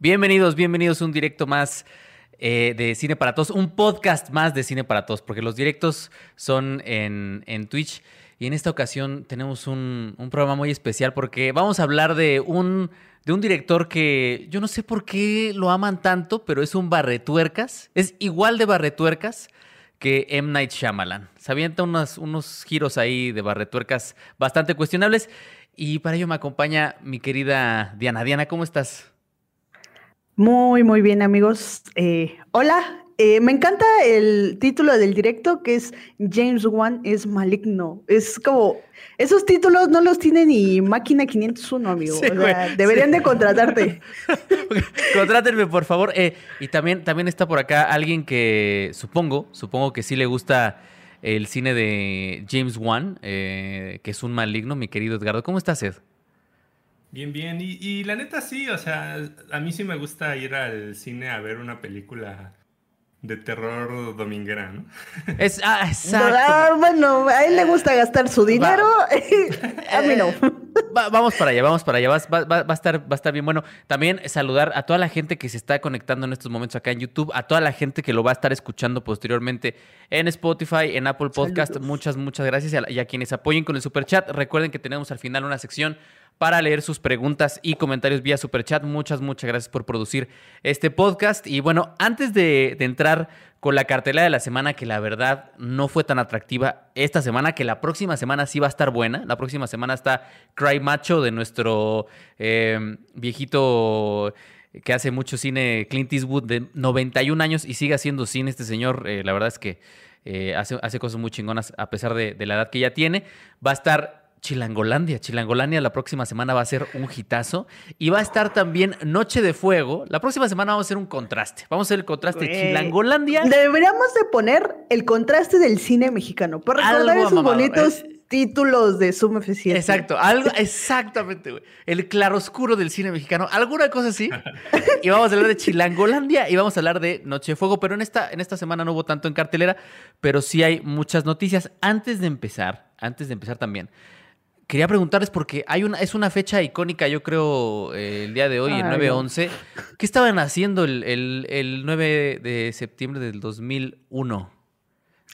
Bienvenidos, bienvenidos a un directo más eh, de Cine para Todos, un podcast más de Cine para Todos, porque los directos son en, Twitch. Y en esta ocasión tenemos un, programa muy especial porque vamos a hablar de un, de un director que yo no sé por qué lo aman tanto, pero es un barretuercas. Es igual de barretuercas que M. Night Shyamalan. Se avienta unos, unos giros ahí de barretuercas bastante cuestionables. Y para ello me acompaña mi querida Diana. Diana, ¿cómo estás? Muy, muy bien, amigos. Eh, hola, eh, me encanta el título del directo que es James Wan es maligno. Es como, esos títulos no los tiene ni Máquina 501, amigo. deberían de contratarte. Contrátenme, por favor. Eh, y también, también está por acá alguien que supongo, supongo que sí le gusta el cine de James Wan, que es un maligno, mi querido Edgardo. ¿Cómo estás, Ed? Bien, bien. Y, la neta sí, o sea, a mí sí me gusta ir al cine a ver una película de terror dominguera, ¿no? Es, ah, exacto. bueno, a él le gusta gastar su dinero, a mí no. vamos para allá, vamos para allá, va, a estar, va a estar bien. Bueno, también saludar a toda la gente que se está conectando en estos momentos acá en YouTube, a toda la gente que lo va a estar escuchando posteriormente en Spotify, en Apple Podcast. Muchas, muchas gracias. Y a, quienes apoyen con el super chat, recuerden que tenemos al final una sección para leer sus preguntas y comentarios vía Superchat. Muchas, muchas gracias por producir este podcast. Y bueno, antes de, entrar con la cartela de la semana, que la verdad no fue tan atractiva esta semana, que la próxima semana sí va a estar buena. La próxima semana está Cry Macho de nuestro em, viejito que hace mucho cine, Clint Eastwood, de 91 años y sigue haciendo cine. Este señor, eh, la verdad es que eh, hace, hace, cosas muy chingonas a pesar de la edad que ya tiene. Va a estar Chilangolandia. Chilangolandia la próxima semana va a ser un hitazo. Y va a estar también Noche de Fuego. La próxima semana vamos a hacer un contraste. Vamos a hacer el contraste de Chilangolandia. Deberíamos de poner el contraste del cine mexicano. Por recordar esos bonitos eh. títulos de Suma F7. Exacto, algo, exactamente, güey. El claroscuro del cine mexicano. Alguna cosa así. y vamos a hablar de Chilangolandia y vamos a hablar de Noche de Fuego. Pero en esta, en esta semana no hubo tanto en cartelera, pero sí hay muchas noticias. Antes de empezar, antes de empezar también Quería preguntarles porque hay una, es una fecha icónica, yo creo, eh, el día de hoy, el 9-11. ¿Qué estaban haciendo el, 9 de septiembre del 2001?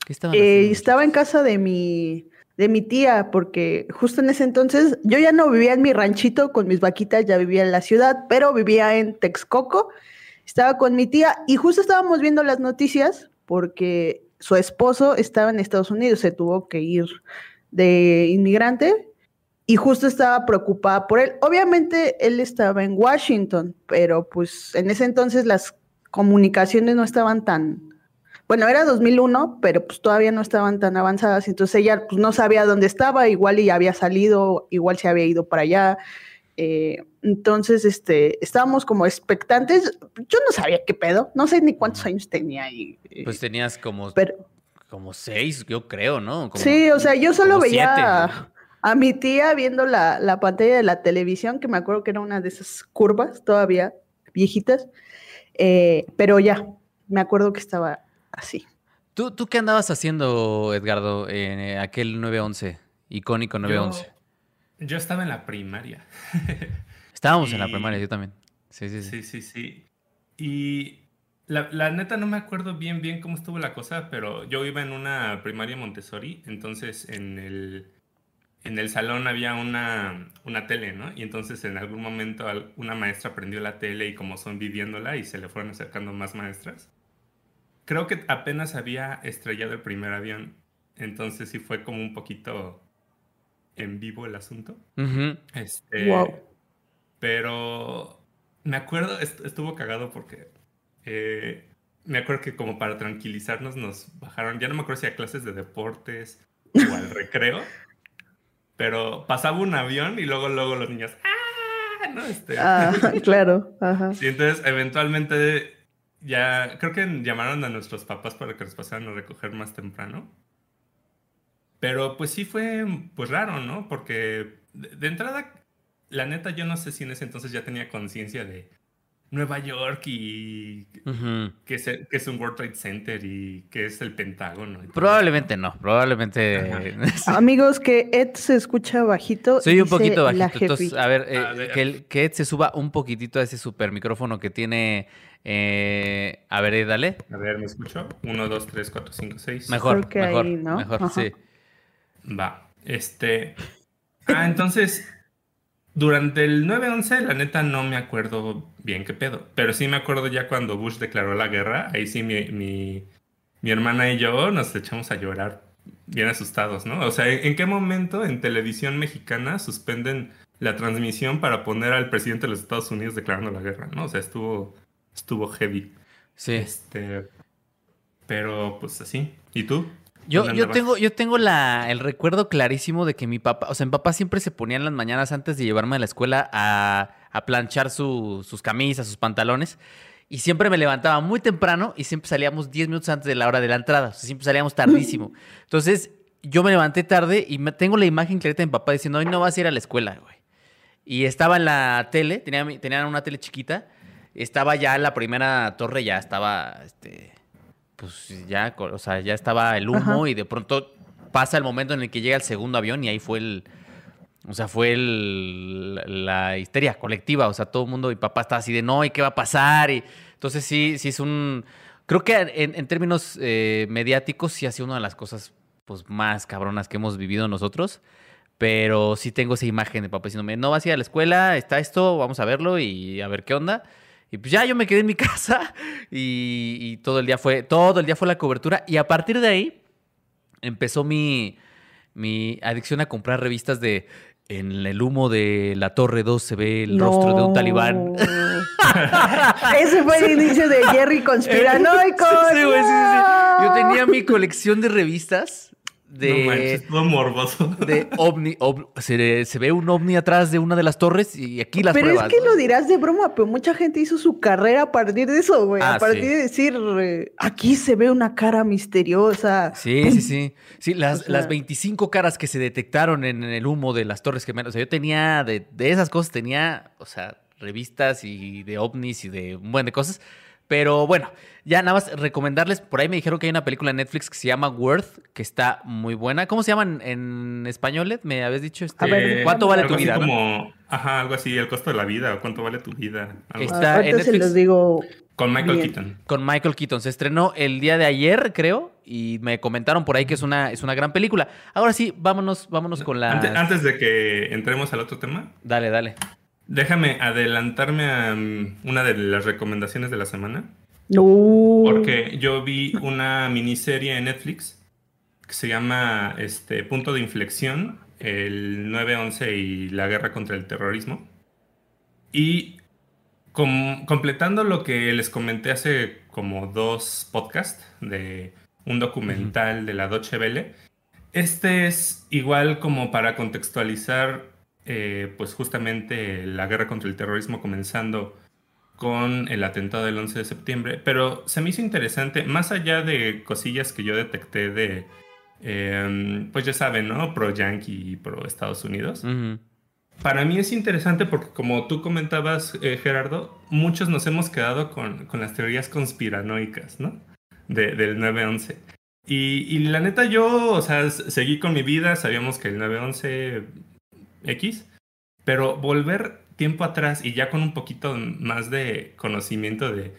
¿Qué estaban eh, Estaba en casa de mi, de mi tía, porque justo en ese entonces yo ya no vivía en mi ranchito con mis vaquitas, ya vivía en la ciudad, pero vivía en Texcoco. Estaba con mi tía y justo estábamos viendo las noticias porque su esposo estaba en Estados Unidos, se tuvo que ir de inmigrante y justo estaba preocupada por él. Obviamente él estaba en Washington, pero pues en ese entonces las comunicaciones no estaban tan, bueno, era 2001, pero pues todavía no estaban tan avanzadas, entonces ella pues no sabía dónde estaba, igual y había salido, igual se había ido para allá. Eh, entonces, este, estábamos como expectantes. Yo no sabía qué pedo, no sé ni cuántos años tenía. Y, eh, pues tenías como, como seis, yo creo, ¿no? sí, o sea, yo solo veía a mi tía viendo la, pantalla de la televisión, que me acuerdo que era una de esas curvas todavía viejitas, eh, pero ya, me acuerdo que estaba así. ¿Tú, ¿Tú qué andabas haciendo, Edgardo, en eh, aquel 911, icónico 911? Yo, yo estaba en la primaria. Estábamos en la primaria, yo también. Sí, sí, sí. Sí, sí, sí. Y la, la, neta no me acuerdo bien, bien cómo estuvo la cosa, pero yo iba en una primaria Montessori, entonces en el en el salón había una, una tele, ¿no? Y entonces en algún momento una maestra prendió la tele y como son viviéndola y se le fueron acercando más maestras. Creo que apenas había estrellado el primer avión, entonces sí fue como un poquito en vivo el asunto. este, wow. Pero me acuerdo, estuvo cagado porque eh, me acuerdo que como para tranquilizarnos nos bajaron, ya no me acuerdo si a clases de deportes o al recreo. Pero pasaba un avión y luego, luego los niños, ¡ah! ¿no? Este... Ah, claro. Ajá. Sí, entonces eventualmente ya, creo que llamaron a nuestros papás para que los pasaran a recoger más temprano. Pero pues sí fue pues raro, ¿no? Porque de, entrada, la neta yo no sé si en ese entonces ya tenía conciencia de, Nueva York y que, es, un World Trade Center y que es el Pentágono. Probablemente no, probablemente. Amigos, que Ed se escucha bajito. Soy un poquito bajito. Entonces, a ver, eh, Que, que, Ed se suba un poquitito a ese super micrófono que tiene. Eh, a ver, dale. A ver, ¿me escucho? Uno, dos, tres, cuatro, cinco, seis. Mejor, mejor, mejor, sí. Va, este. Ah, entonces, durante el 9-11, la neta no me acuerdo bien qué pedo. Pero sí me acuerdo ya cuando Bush declaró la guerra. Ahí sí mi, mi, hermana y yo nos echamos a llorar bien asustados, ¿no? O sea, ¿en qué momento en televisión mexicana suspenden la transmisión para poner al presidente de los Estados Unidos declarando la guerra, ¿no? O sea, estuvo, estuvo heavy. Sí. Este, pero pues así. ¿Y tú? Yo, yo tengo, yo tengo la, el recuerdo clarísimo de que mi papá, o sea, mi papá siempre se ponía en las mañanas antes de llevarme a la escuela a, planchar sus camisas, sus pantalones. Y siempre me levantaba muy temprano y siempre salíamos 10 minutos antes de la hora de la entrada. O sea, siempre salíamos tardísimo. Entonces, yo me levanté tarde y me, tengo la imagen clarita de mi papá diciendo, hoy no vas a ir a la escuela, güey. Y estaba en la tele, tenía, tenía una tele chiquita. Estaba ya la primera torre, ya estaba, este, pues ya, o sea, ya estaba el humo y de pronto pasa el momento en el que llega el segundo avión y ahí fue el, o sea, fue el, la histeria colectiva, o sea, todo el mundo, y papá estaba así de, no, ¿y qué va a pasar? Y entonces sí, sí es un, creo que en, términos eh, mediáticos sí ha sido una de las cosas pues más cabronas que hemos vivido nosotros. Pero sí tengo esa imagen de papá diciéndome, no vas a ir a la escuela, está esto, vamos a verlo y a ver qué onda. Y pues ya yo me quedé en mi casa y, todo el día fue, todo el día fue la cobertura. Y a partir de ahí empezó mi, mi adicción a comprar revistas de en el humo de la Torre 2 se ve el rostro de un talibán. Ese fue el inicio de Jerry conspiranoico. Sí, sí, sí, Yo tenía mi colección de revistas de, no manches, todo morboso. De ovni, se, ve un ovni atrás de una de las torres y aquí las pero pruebas. Pero es que lo dirás de broma, pero mucha gente hizo su carrera a partir de eso, güey. a ah, partir de decir, eh, aquí se ve una cara misteriosa. Sí, sí, sí. Sí, las, las 25 caras que se detectaron en, el humo de las torres gemelas. O sea, yo tenía, de, de esas cosas, tenía, o sea, revistas y de ovnis y de un buen de cosas. Pero bueno, ya nada más recomendarles, por ahí me dijeron que hay una película en Netflix que se llama Worth, que está muy buena. ¿Cómo se llama en, español? Me habías dicho, este, ¿cuánto vale tu vida? Como, Ajá, algo así, el costo de la vida, cuánto vale tu vida. Está en Netflix. se los digo con Michael Keaton. Con Michael Keaton. Se estrenó el día de ayer, creo, y me comentaron por ahí que es una, es una gran película. Ahora sí, vámonos, vámonos con la... Antes, de que entremos al otro tema. Dale, dale. Déjame adelantarme a mm, una de las recomendaciones de la semana. No. Porque yo vi una miniserie en Netflix que se llama este, Punto de Inflexión, el 9-11 y la guerra contra el terrorismo. Y completando lo que les comenté hace como dos podcasts de un documental de la Deutsche Welle, este es igual como para contextualizar eh, pues justamente la guerra contra el terrorismo comenzando con el atentado del 11 de septiembre, pero se me hizo interesante, más allá de cosillas que yo detecté de, em, pues ya saben, ¿no? Pro Yankee y pro Estados Unidos. Para mí es interesante porque como tú comentabas, eh, Gerardo, muchos nos hemos quedado con, con las teorías conspiranoicas, ¿no? De, del 9-11. Y, y, la neta yo, o sea, seguí con mi vida, sabíamos que el 9-11 X, pero volver tiempo atrás y ya con un poquito más de conocimiento de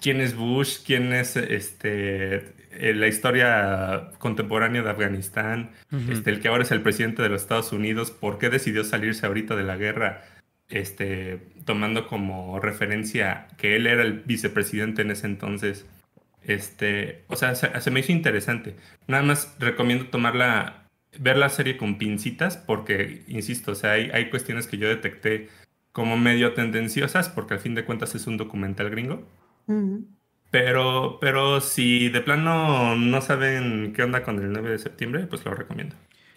quién es Bush, quién es este eh, la historia contemporánea de Afganistán, este, el que ahora es el presidente de los Estados Unidos, por qué decidió salirse ahorita de la guerra, este, tomando como referencia que él era el vicepresidente en ese entonces. Este, o sea, se, se me hizo interesante. Nada más recomiendo tomarla ver la serie con pincitas porque, insisto, o sea, hay, hay cuestiones que yo detecté como medio tendenciosas porque al fin de cuentas es un documental gringo. Pero, pero si de plano no saben qué onda con el 9 de septiembre, pues lo recomiendo.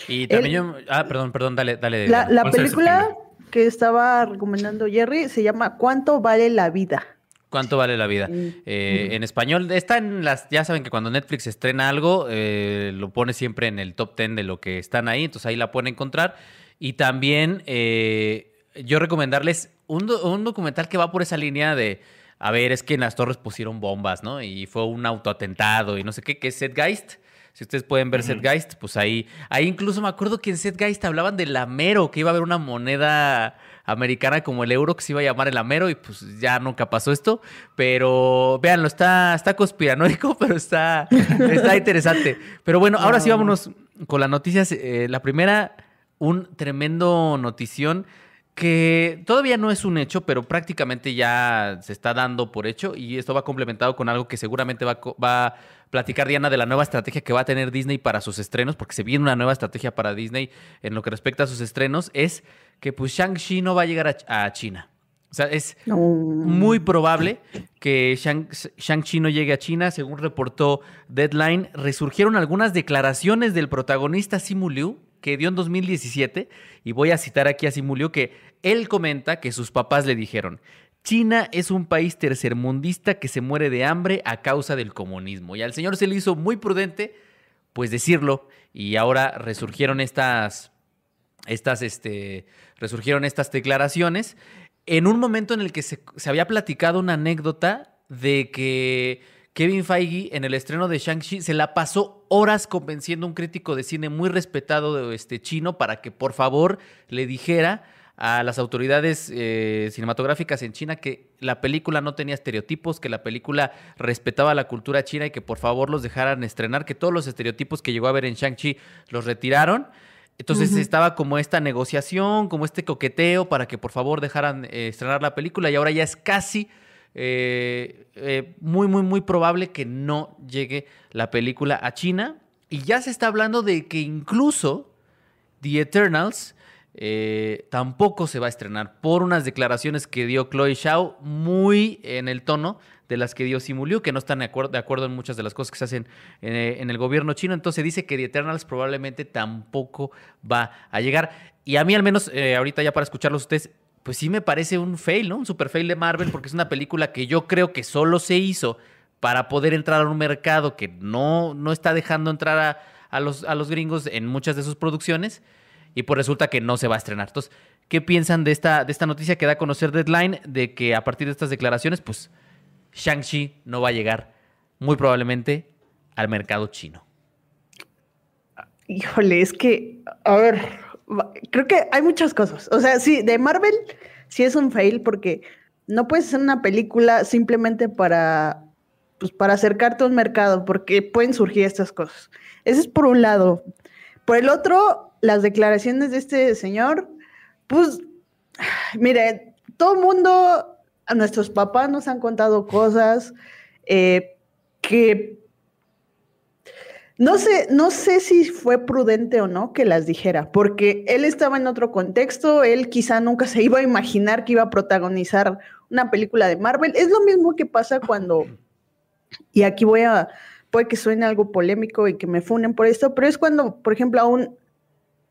Y también yo... Ah, perdón, perdón, dale, dale. La, la película que estaba recomendando Jerry se llama ¿Cuánto vale la vida? ¿Cuánto vale la vida? Eh, en español, está en las. Ya saben que cuando Netflix estrena algo, eh, lo pone siempre en el top 10 de lo que están ahí, entonces ahí la pueden encontrar. Y también eh, yo recomendarles un, un documental que va por esa línea de, a ver, es que en las torres pusieron bombas, ¿no? Y fue un autoatentado y no sé qué, que es Setgeist. Si ustedes pueden ver Setgeist, pues ahí, ahí incluso me acuerdo que en Setgeist hablaban del Amero, que iba a haber una moneda americana como el euro que se iba a llamar el Amero y pues ya nunca pasó esto. Pero véanlo, está, está conspiranoico, pero está, está interesante. Pero bueno, ahora sí vámonos con las noticias. Eh, la primera, un tremendo notición que todavía no es un hecho, pero prácticamente ya se está dando por hecho y esto va complementado con algo que seguramente va, va, a platicar Diana de la nueva estrategia que va a tener Disney para sus estrenos, porque se viene una nueva estrategia para Disney en lo que respecta a sus estrenos, es que pues Shang-Chi no va a llegar a, China. O sea, es muy probable que Shang-Chi no llegue a China. Según reportó Deadline, resurgieron algunas declaraciones del protagonista Simu Liu que dio en 2017, y voy a citar aquí a Simu Liu, que él comenta que sus papás le dijeron, China es un país tercermundista que se muere de hambre a causa del comunismo. Y al señor se le hizo muy prudente, pues decirlo, y ahora resurgieron estas estas, este, resurgieron estas declaraciones en un momento en el que se, había platicado una anécdota de que Kevin Feige en el estreno de Shang-Chi se la pasó horas convenciendo a un crítico de cine muy respetado de este chino para que por favor le dijera a las autoridades eh, cinematográficas en China que la película no tenía estereotipos, que la película respetaba la cultura china y que por favor los dejaran estrenar, que todos los estereotipos que llegó a ver en Shang-Chi los retiraron. Entonces estaba como esta negociación, como este coqueteo para que por favor dejaran eh, estrenar la película y ahora ya es casi eh, eh, muy, muy, muy probable que no llegue la película a China. Y ya se está hablando de que incluso The Eternals tampoco se va a estrenar por unas declaraciones que dio Chloe Shao muy en el tono de las que dio Simuliu, que no están de acuerdo, de acuerdo en muchas de las cosas que se hacen eh, en, el gobierno chino. Entonces dice que The Eternals probablemente tampoco va a llegar. Y a mí al menos, eh, ahorita ya para escucharlos ustedes, pues sí me parece un fail, ¿no? Un super fail de Marvel, porque es una película que yo creo que solo se hizo para poder entrar a un mercado que no, no está dejando entrar a, los, a los gringos en muchas de sus producciones y pues resulta que no se va a estrenar. Entonces, ¿qué piensan de esta, de esta noticia que da a conocer Deadline de que a partir de estas declaraciones, pues Shang-Chi no va a llegar muy probablemente al mercado chino. Híjole, es que, a ver, creo que hay muchas cosas. O sea, sí, de Marvel sí es un fail porque no puedes hacer una película simplemente para, pues, para acercarte a un mercado, porque pueden surgir estas cosas. Ese es por un lado. Por el otro, las declaraciones de este señor, pues, mire, todo el mundo a nuestros papás nos han contado cosas eh, que no sé, no sé si fue prudente o no que las dijera, porque él estaba en otro contexto, él quizá nunca se iba a imaginar que iba a protagonizar una película de Marvel. Es lo mismo que pasa cuando, y aquí voy a, puede que suene algo polémico y que me funen por esto, pero es cuando, por ejemplo, a un,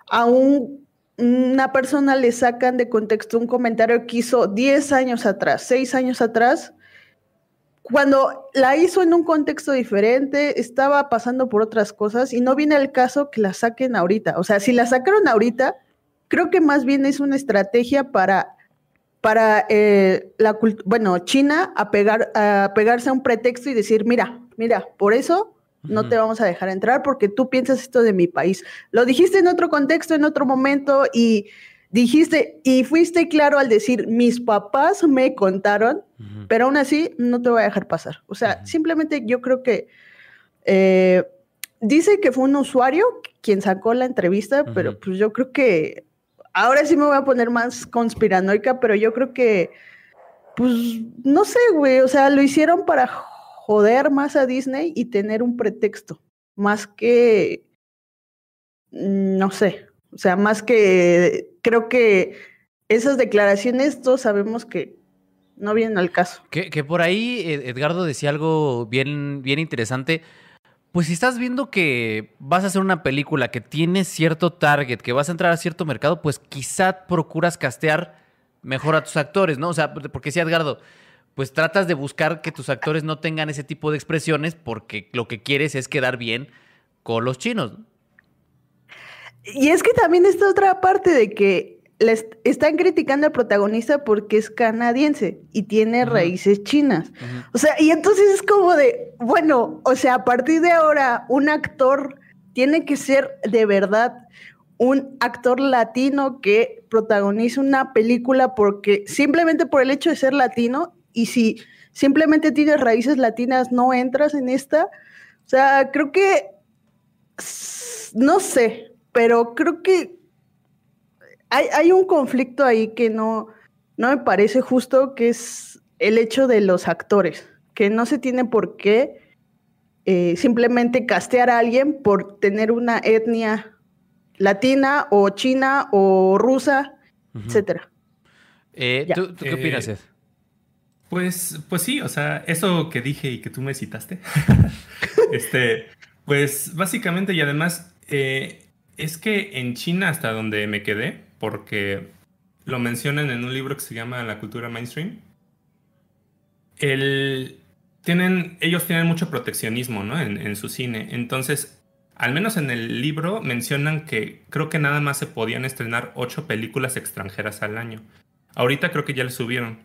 a un una persona le sacan de contexto un comentario que hizo 10 años atrás, 6 años atrás, cuando la hizo en un contexto diferente, estaba pasando por otras cosas y no viene el caso que la saquen ahorita. O sea, si la sacaron ahorita, creo que más bien es una estrategia para, para eh, la bueno, China a, pegar, a pegarse a un pretexto y decir, mira, mira, por eso no te vamos a dejar entrar porque tú piensas esto de mi país. Lo dijiste en otro contexto, en otro momento y dijiste y fuiste claro al decir, mis papás me contaron, pero aún así no te voy a dejar pasar. O sea, simplemente yo creo que eh, dice que fue un usuario quien sacó la entrevista, pero pues yo creo que ahora sí me voy a poner más conspiranoica, pero yo creo que, pues, no sé, güey, o sea, lo hicieron para joder más a Disney y tener un pretexto, más que, mm, no sé, o sea, más que, creo que esas declaraciones todos sabemos que no vienen al caso. Que, por ahí Edgardo decía algo bien, bien interesante. Pues si estás viendo que vas a hacer una película que tiene cierto target, que vas a entrar a cierto mercado, pues quizá procuras castear mejor a tus actores, ¿no? O sea, porque si Edgardo, pues tratas de buscar que tus actores no tengan ese tipo de expresiones porque lo que quieres es quedar bien con los chinos. Y es que también está otra parte de que están criticando al protagonista porque es canadiense y tiene raíces chinas. O sea, y entonces es como de, bueno, o sea, a partir de ahora un actor tiene que ser de verdad un actor latino que protagonice una película porque simplemente por el hecho de ser latino y si simplemente tienes raíces latinas no entras en esta. O sea, creo que no sé, pero creo que hay, un conflicto ahí que no, no me parece justo, que es el hecho de los actores, que no se tiene por qué eh, simplemente castear a alguien por tener una etnia latina o china o rusa, etcétera. Eh, ¿tú, qué opinas, eh, Pues, pues sí, o sea, eso que dije y que tú me citaste, este, pues básicamente y además es que en China, hasta donde me quedé, porque lo mencionan en un libro que se llama La cultura mainstream, tienen, ellos tienen mucho proteccionismo ¿no? en, su cine. Entonces, al menos en el libro mencionan que creo que nada más se podían estrenar ocho películas extranjeras al año. Ahorita creo que ya le subieron.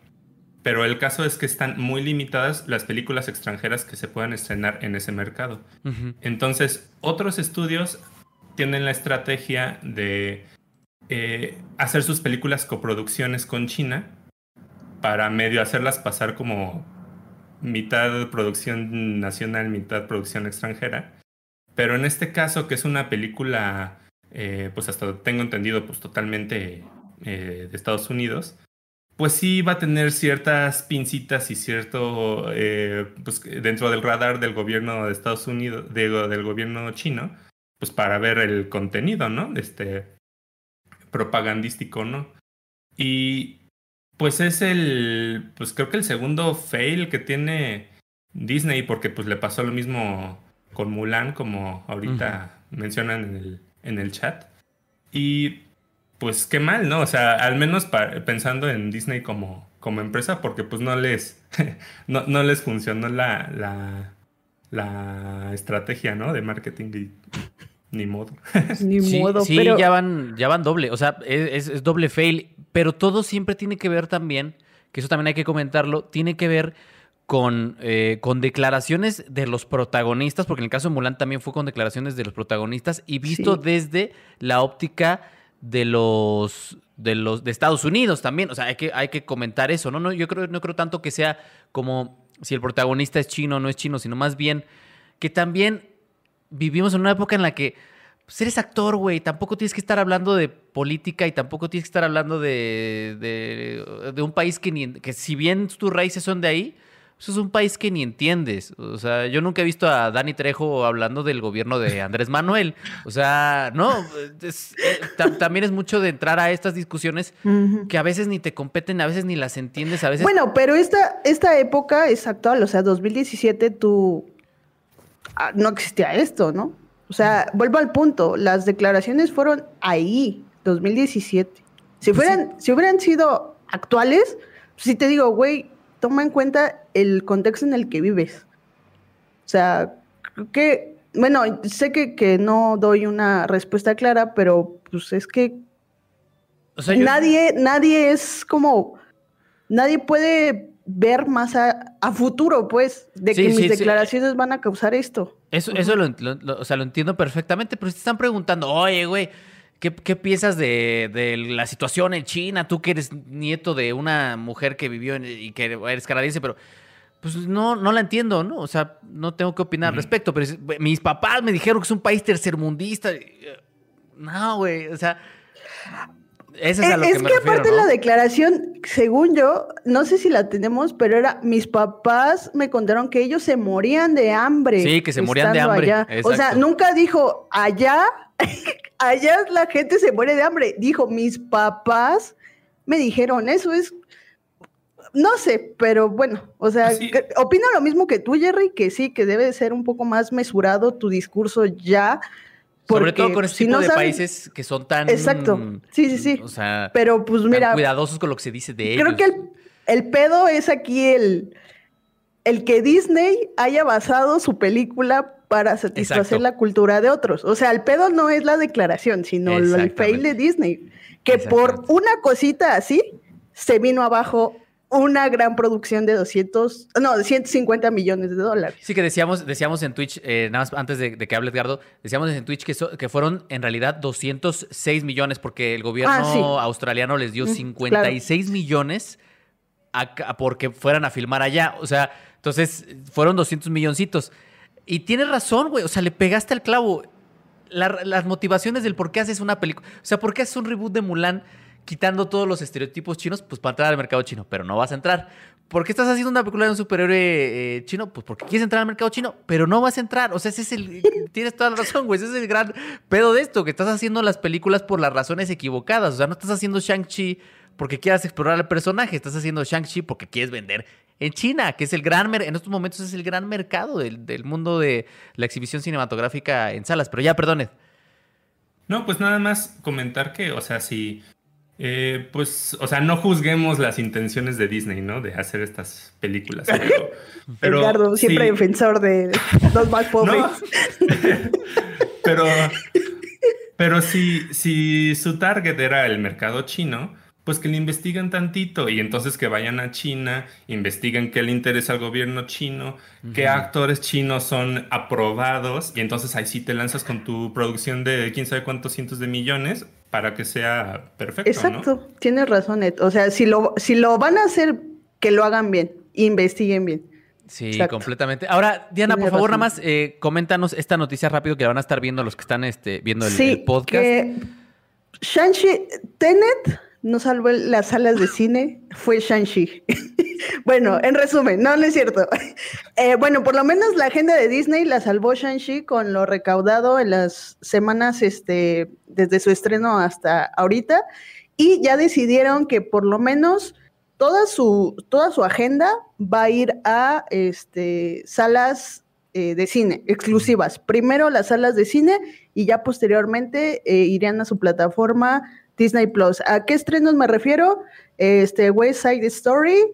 Pero el caso es que están muy limitadas las películas extranjeras que se puedan estrenar en ese mercado. Entonces, otros estudios tienen la estrategia de eh, hacer sus películas coproducciones con China para medio hacerlas pasar como mitad producción nacional, mitad producción extranjera. Pero en este caso, que es una película, eh, pues hasta tengo entendido, pues totalmente eh, de Estados Unidos, pues sí va a tener ciertas pincitas y cierto, pues dentro del radar del gobierno de Estados Unidos, del gobierno chino, pues para ver el contenido, ¿no? Este propagandístico, ¿no? Y pues es el, pues creo que el segundo fail que tiene Disney, porque pues le pasó lo mismo con Mulan, como ahorita mencionan en el, en el chat. Y pues qué mal, ¿no? O sea, al menos pensando en Disney como, como empresa, porque pues no les, no, no les funcionó la, la, la estrategia, ¿no? De marketing y ni modo. Ni modo, sí, ya van, ya van doble. O sea, es, doble fail. Pero todo siempre tiene que ver también, que eso también hay que comentarlo, tiene que ver con, eh, con declaraciones de los protagonistas, porque en el caso de Mulan también fue con declaraciones de los protagonistas y visto desde la óptica de los de los de Estados Unidos también, o sea, hay que hay que comentar eso, no no yo creo no creo tanto que sea como si el protagonista es chino o no es chino, sino más bien que también vivimos en una época en la que pues eres actor, güey. Tampoco tienes que estar hablando de política y tampoco tienes que estar hablando de, de, un país que, ni, que si bien tus raíces son de ahí, eso es un país que ni entiendes. O sea, yo nunca he visto a Dani Trejo hablando del gobierno de Andrés Manuel. O sea, no, eh, también es mucho de entrar a estas discusiones que a veces ni te competen, a veces ni las entiendes, a veces... Bueno, pero esta, esta época es actual, o sea, 2017 tú Ah, no existía esto, ¿no? O sea, vuelvo al punto, las declaraciones fueron ahí, 2017. Si, pues fueran, si hubieran sido actuales, si te digo, güey, toma en cuenta el contexto en el que vives. O sea, creo que, bueno, sé que, que no doy una respuesta clara, pero pues es que nadie, nadie es como, nadie puede ver más a, futuro, pues, de que mis declaraciones van a causar esto. Eso, eso lo, o sea, lo entiendo perfectamente, pero si te están preguntando, oye, güey, ¿qué, piensas de, la situación en China? Tú que eres nieto de una mujer que vivió y que eres canadiense, pero pues no, no la entiendo, ¿no? O sea, no tengo que opinar al respecto, pero mis papás me dijeron que es un país tercermundista. No, güey, o sea, es, que, aparte la declaración, según yo, no sé si la tenemos, pero era mis papás me contaron que ellos se morían de hambre. Sí, que se morían de hambre. O sea, nunca dijo allá, allá la gente se muere de hambre. Dijo mis papás me dijeron eso es no sé, pero bueno, o sea, opino lo mismo que tú, Jerry, que sí, que debe ser un poco más mesurado tu discurso ya, sobre todo con este tipo de países que son tan. Exacto. Sí, sí, sí. O sea. Pero pues mira. cuidadosos con lo que se dice de ellos. Creo que el, pedo es aquí el. El que Disney haya basado su película para satisfacer la cultura de otros. O sea, el pedo no es la declaración, sino el fail de Disney, que por una cosita así se vino abajo una gran producción de 200, no, de 150 millones de dólares. Sí, que decíamos, decíamos en Twitch, eh, nada más antes de, que hable Edgardo, decíamos en Twitch que, que fueron en realidad 206 millones porque el gobierno ah, australiano les dio 56 millones a, porque fueran a filmar allá. O sea, entonces fueron 200 milloncitos. Y tienes razón, güey, o sea, le pegaste al clavo. las motivaciones del por qué haces una película, o sea, por qué haces un reboot de Mulan quitando todos los estereotipos chinos, pues para entrar al mercado chino, pero no vas a entrar. ¿Por qué estás haciendo una película de un superhéroe eh, chino? Pues porque quieres entrar al mercado chino, pero no vas a entrar. O sea, ese es el. tienes toda la razón, güey. Ese es el gran pedo de esto, que estás haciendo las películas por las razones equivocadas. O sea, no estás haciendo Shang-Chi porque quieras explorar al personaje, estás haciendo Shang-Chi porque quieres vender en China, que es el gran. En estos momentos es el gran mercado del, del mundo de la exhibición cinematográfica en salas. Pero ya, perdone. No, pues nada más comentar que, o sea, si eh, pues, o sea, no juzguemos las intenciones de Disney, ¿no? De hacer estas películas. Pero, Edgardo, siempre defensor de los más pobres. pero, pero si, si su target era el mercado chino, pues que le investiguen tantito y entonces que vayan a China, investiguen qué le interesa al gobierno chino, qué actores chinos son aprobados y entonces ahí sí te lanzas con tu producción de quién sabe cuántos cientos de millones para que sea perfecto. Exacto, tienes razón, Ed. O sea, si lo, si lo van a hacer, que lo hagan bien, investiguen bien. Sí, completamente. Ahora, Diana, por favor, nada más eh, coméntanos esta noticia rápido que la van a estar viendo los que están este, viendo el, el podcast. Que Shang-Chi, Tenet no salvó las salas de cine, fue Shang-Chi. bueno, en resumen, no, no es cierto. Eh, bueno, por lo menos la agenda de Disney la salvó Shang-Chi con lo recaudado en las semanas este, desde su estreno hasta ahorita. Y ya decidieron que por lo menos toda su, toda su agenda va a ir a este, salas eh, de cine exclusivas. Primero las salas de cine y ya posteriormente eh, irían a su plataforma Disney Plus. ¿A qué estrenos me refiero? Este, West Side Story,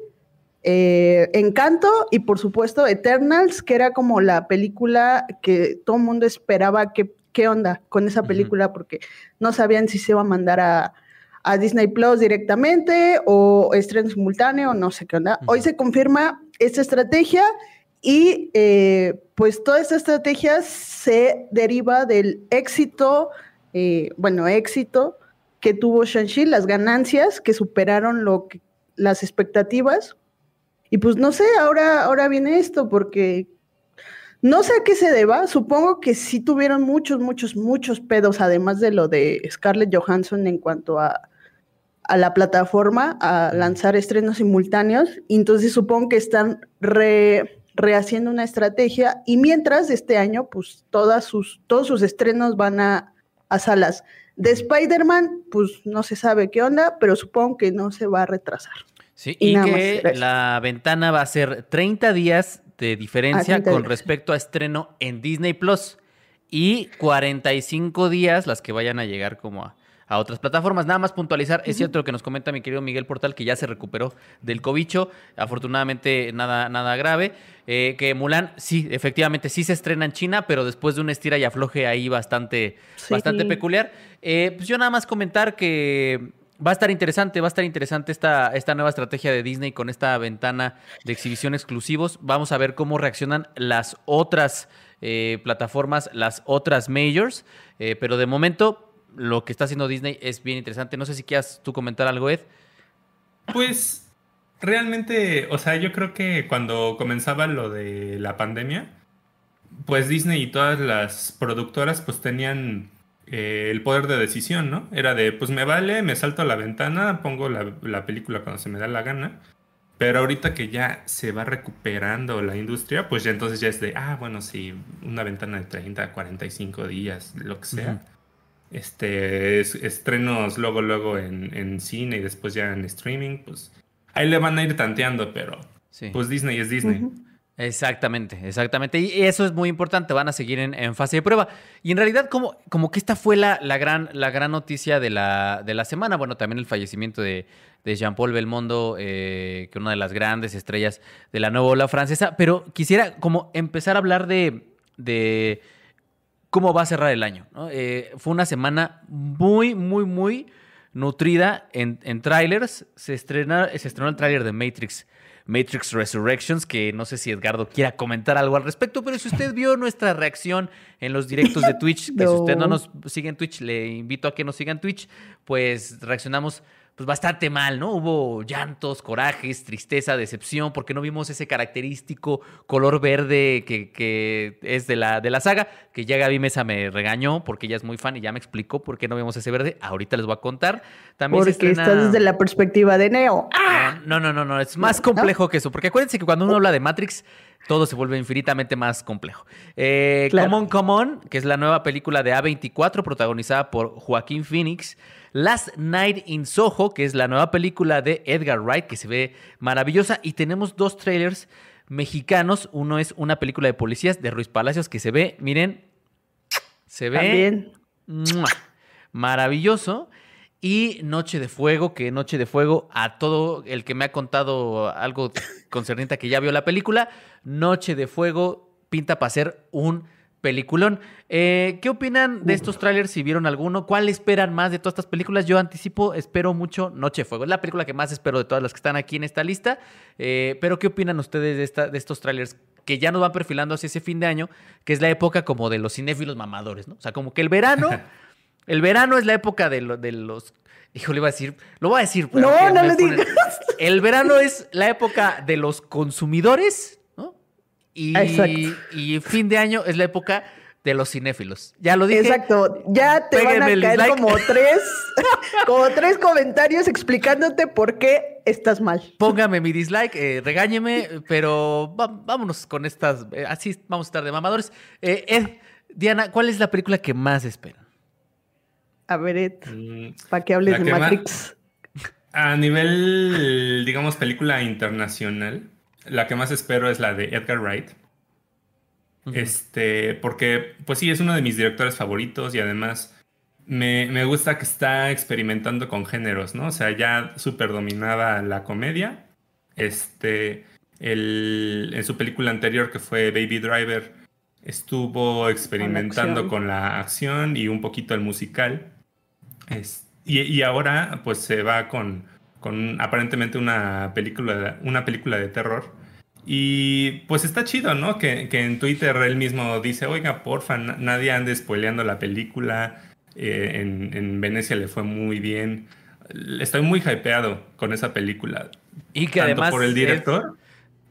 eh, Encanto y por supuesto Eternals, que era como la película que todo el mundo esperaba que qué onda con esa película porque no sabían si se iba a mandar a, Disney Plus directamente o estreno simultáneo, no sé qué onda. Hoy se confirma esta estrategia y eh, pues toda esta estrategia se deriva del éxito, eh, bueno, éxito que tuvo Shang-Chi, las ganancias que superaron lo las expectativas. Y pues no sé, ahora, ahora viene esto, porque no sé a qué se deba. Supongo que sí tuvieron muchos, muchos, muchos pedos, además de lo de Scarlett Johansson en cuanto a, a la plataforma, a lanzar estrenos simultáneos. Entonces supongo que están rehaciendo una estrategia. Y mientras este año, pues todas sus, todos sus estrenos van a, a salas. De Spider-Man, pues no se sabe qué onda, pero supongo que no se va a retrasar. Sí, y, que la ventana va a ser 30 días de diferencia ah, con respecto a estreno en Disney Plus y 45 días las que vayan a llegar como a, otras plataformas. Nada más puntualizar, es cierto lo que nos comenta mi querido Miguel Portal, que ya se recuperó del cobicho, afortunadamente nada, nada grave. Eh, que Mulan, sí, efectivamente, sí se estrena en China, pero después de un estira y afloje ahí bastante, bastante peculiar. Eh, pues yo nada más comentar que va a estar interesante, va a estar interesante esta, esta nueva estrategia de Disney con esta ventana de exhibición exclusivos. Vamos a ver cómo reaccionan las otras eh, plataformas, las otras majors, pero de momento lo que está haciendo Disney es bien interesante. No sé si quieras tú comentar algo, Ed. Pues realmente, o sea, yo creo que cuando comenzaba lo de la pandemia, pues Disney y todas las productoras pues tenían eh, el poder de decisión, ¿no? Era de, pues me vale, me salto a la ventana, pongo la, la película cuando se me da la gana. Pero ahorita que ya se va recuperando la industria, pues ya entonces ya es de, ah, bueno, sí, una ventana de 30, 45 días, lo que sea este, estrenos luego, luego en, cine y después ya en streaming, pues ahí le van a ir tanteando, pero pues Disney es Disney. Exactamente, exactamente. Y eso es muy importante, van a seguir en, fase de prueba. Y en realidad, como, como que esta fue la, la, gran, la gran noticia de la, de la semana, bueno, también el fallecimiento de, Jean-Paul Belmondo, eh, que una de las grandes estrellas de la nueva ola francesa, pero quisiera como empezar a hablar de de cómo va a cerrar el año. Eh, fue una semana muy, muy, muy nutrida en, en trailers. Se, estrena, se estrenó el tráiler de Matrix Matrix Resurrections, que no sé si Edgardo quiera comentar algo al respecto, pero si usted vio nuestra reacción en los directos de Twitch, que si usted no nos sigue en Twitch, le invito a que nos siga en Twitch, pues reaccionamos pues bastante mal, ¿no? Hubo llantos, corajes, tristeza, decepción, porque no vimos ese característico color verde que, es de la, de la saga, que ya Gaby Mesa me regañó porque ella es muy fan y ya me explicó por qué no vimos ese verde. Ahorita les voy a contar. También porque está desde la perspectiva de Neo. No, no, no, no, es más complejo que eso, porque acuérdense que cuando uno habla de Matrix, todo se vuelve infinitamente más complejo. Eh, Common Common, que es la nueva película de A24 protagonizada por Joaquín Phoenix. Last Night in Soho, que es la nueva película de Edgar Wright, que se ve maravillosa. Y tenemos dos trailers mexicanos. Uno es una película de policías de Ruiz Palacios que se ve, miren, se ve maravilloso. Y Noche de Fuego, que Noche de Fuego, a todo el que me ha contado algo concerniente a que ya vio la película, Noche de Fuego pinta para ser un peliculón. Eh, ¿Qué opinan de estos trailers si vieron alguno? ¿Cuál esperan más de todas estas películas? Yo anticipo, espero mucho Noche de Fuego. Es la película que más espero de todas las que están aquí en esta lista. Eh, pero ¿qué opinan ustedes de, esta, de estos trailers que ya nos van perfilando hacia ese fin de año, que es la época como de los cinéfilos mamadores, ¿no? O sea, como que el verano, el verano es la época de, de los... Hijo, le iba a decir, lo voy a decir. No, no le digas. El verano es la época de los consumidores, y, y fin de año es la época de los cinéfilos. Ya lo dije. Exacto. Ya te van a caer como tres, como tres comentarios explicándote por qué estás mal. Póngame mi dislike, eh, regáñeme, pero vámonos con estas. Eh, así vamos a estar de mamadores. Eh, Ed, Diana, ¿cuál es la película que más esperan? A ver, Ed, mm, para que hables de Matrix. a nivel, digamos, película internacional, la que más espero es la de Edgar Wright. Este, porque, pues sí, es uno de mis directores favoritos y además me, gusta que está experimentando con géneros, ¿no? O sea, ya súper dominada la comedia. Este, en su película anterior que fue Baby Driver, estuvo experimentando con la acción, y un poquito el musical. y, y, ahora, pues se va con con aparentemente una película, una película de terror. Y pues está chido, ¿no? Que, en Twitter él mismo dice, oiga, porfa, nadie ande spoileando la película. Eh, en, Venecia le fue muy bien. Estoy muy hypeado con esa película. Y que además... por el director.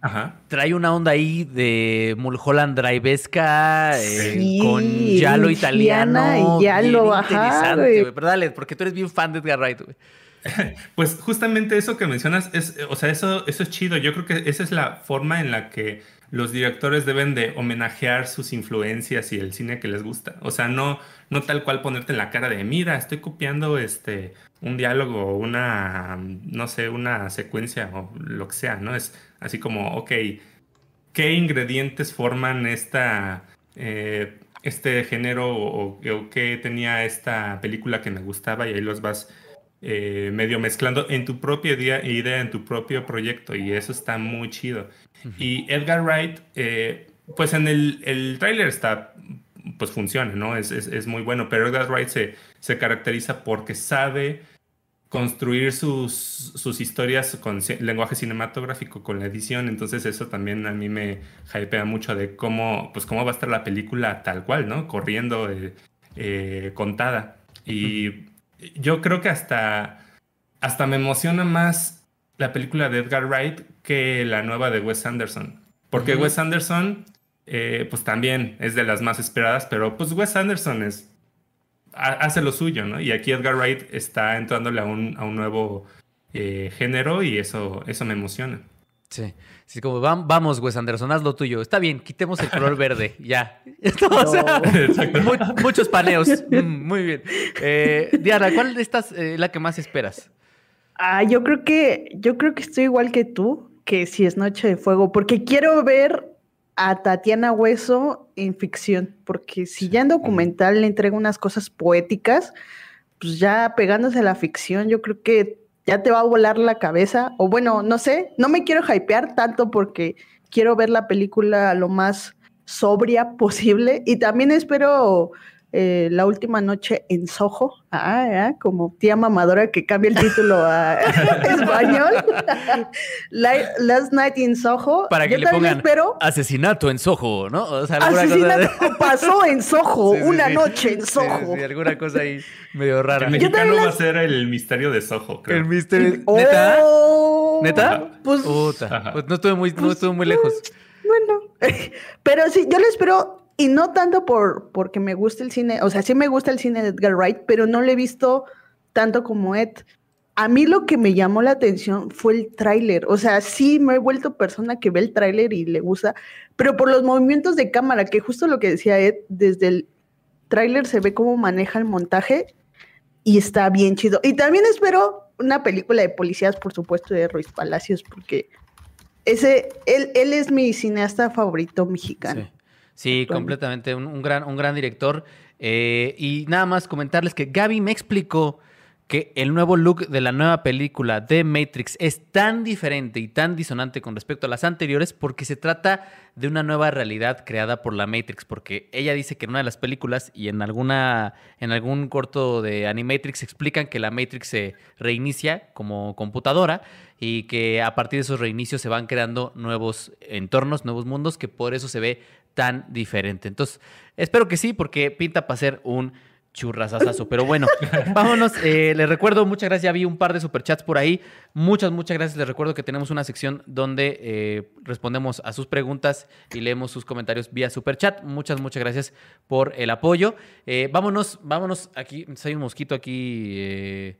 Ajá. Trae una onda ahí de Mulholland Drivesca eh, con Yalo italiano. Yalo, ajá. Pero dale, porque tú eres bien fan de Edgar Wright, güey. Pues justamente eso que mencionas es, o sea, eso, eso es chido. Yo creo que esa es la forma en la que los directores deben de homenajear sus influencias y el cine que les gusta. O sea, no, no tal cual ponerte en la cara de, mira, estoy copiando este, un diálogo, una, no sé, una secuencia o lo que sea, ¿no? Es así como, ok, ¿qué ingredientes forman esta, eh, este género o, o qué tenía esta película que me gustaba y ahí los vas eh, medio mezclando en tu propia idea, en tu propio proyecto, y eso está muy chido. Y Edgar Wright, eh, pues en el, el tráiler está, pues funciona, ¿no? Es, es, muy bueno, pero Edgar Wright se, se caracteriza porque sabe construir sus, sus historias con lenguaje cinematográfico, con la edición, entonces eso también a mí me hypea mucho de cómo, pues cómo va a estar la película tal cual, ¿no? Corriendo, eh, contada. Y yo creo que hasta, hasta me emociona más la película de Edgar Wright que la nueva de Wes Anderson. Porque Wes Anderson, eh, pues también es de las más esperadas, pero pues Wes Anderson es, hace lo suyo, ¿no? Y aquí Edgar Wright está entrándole a un, a un nuevo eh, género y eso, eso me emociona. Sí. Sí, como vamos, Wes Anderson, haz lo tuyo. Está bien, quitemos el color verde, ya. muchos paneos. Mm, muy bien. Eh, Diana, ¿cuál de estas es eh, la que más esperas? Ah, yo creo que, yo creo que estoy igual que tú, que si es Noche de Fuego, porque quiero ver a Tatiana Hueso en ficción, porque si ya en documental le entrega unas cosas poéticas, pues ya pegándose a la ficción, yo creo que ya te va a volar la cabeza. O bueno, no sé, no me quiero hypear tanto porque quiero ver la película lo más sobria posible y también espero eh, La última noche en Soho, ah, como tía mamadora que cambia el título a español. Last Night in Soho. Para que le pongan espero, asesinato en Soho, ¿no? O sea, asesinato pasó en Soho, una noche en Soho. Sí, alguna cosa ahí medio rara. El mexicano va a ser el misterio de Soho, creo. El misterio. ¿Neta? Oh. ¿Neta? Pues, pues no estuve muy, no pues, estuve muy lejos. Bueno, pero sí, yo le espero y no tanto por porque me gusta el cine, o sea, sí me gusta el cine de Edgar Wright, pero no lo he visto tanto como Ed. A mí lo que me llamó la atención fue el tráiler. O sea, sí me he vuelto persona que ve el tráiler y le gusta, pero por los movimientos de cámara, que justo lo que decía Ed, desde el tráiler se ve cómo maneja el montaje y está bien chido. Y también espero una película de policías, por supuesto, de Ruiz Palacios, porque ese, él, él es mi cineasta favorito mexicano. Sí, completamente. Un, gran, un gran director. Eh, y nada más comentarles que Gaby me explicó que el nuevo look de la nueva película de Matrix es tan diferente y tan disonante con respecto a las anteriores porque se trata de una nueva realidad creada por la Matrix, porque ella dice que en una de las películas y en alguna en algún corto de Animatrix explican que la Matrix se reinicia como computadora y que a partir de esos reinicios se van creando nuevos entornos, nuevos mundos que por eso se ve tan diferente. Entonces, espero que sí, porque pinta para ser un churrasazazo. Pero bueno, vámonos. Eh, les recuerdo, muchas gracias. Ya vi un par de superchats por ahí. Muchas, muchas gracias. Les recuerdo que tenemos una sección donde eh, respondemos a sus preguntas y leemos sus comentarios vía superchat. Muchas, muchas gracias por el apoyo. Eh, vámonos, vámonos. Aquí, hay un mosquito aquí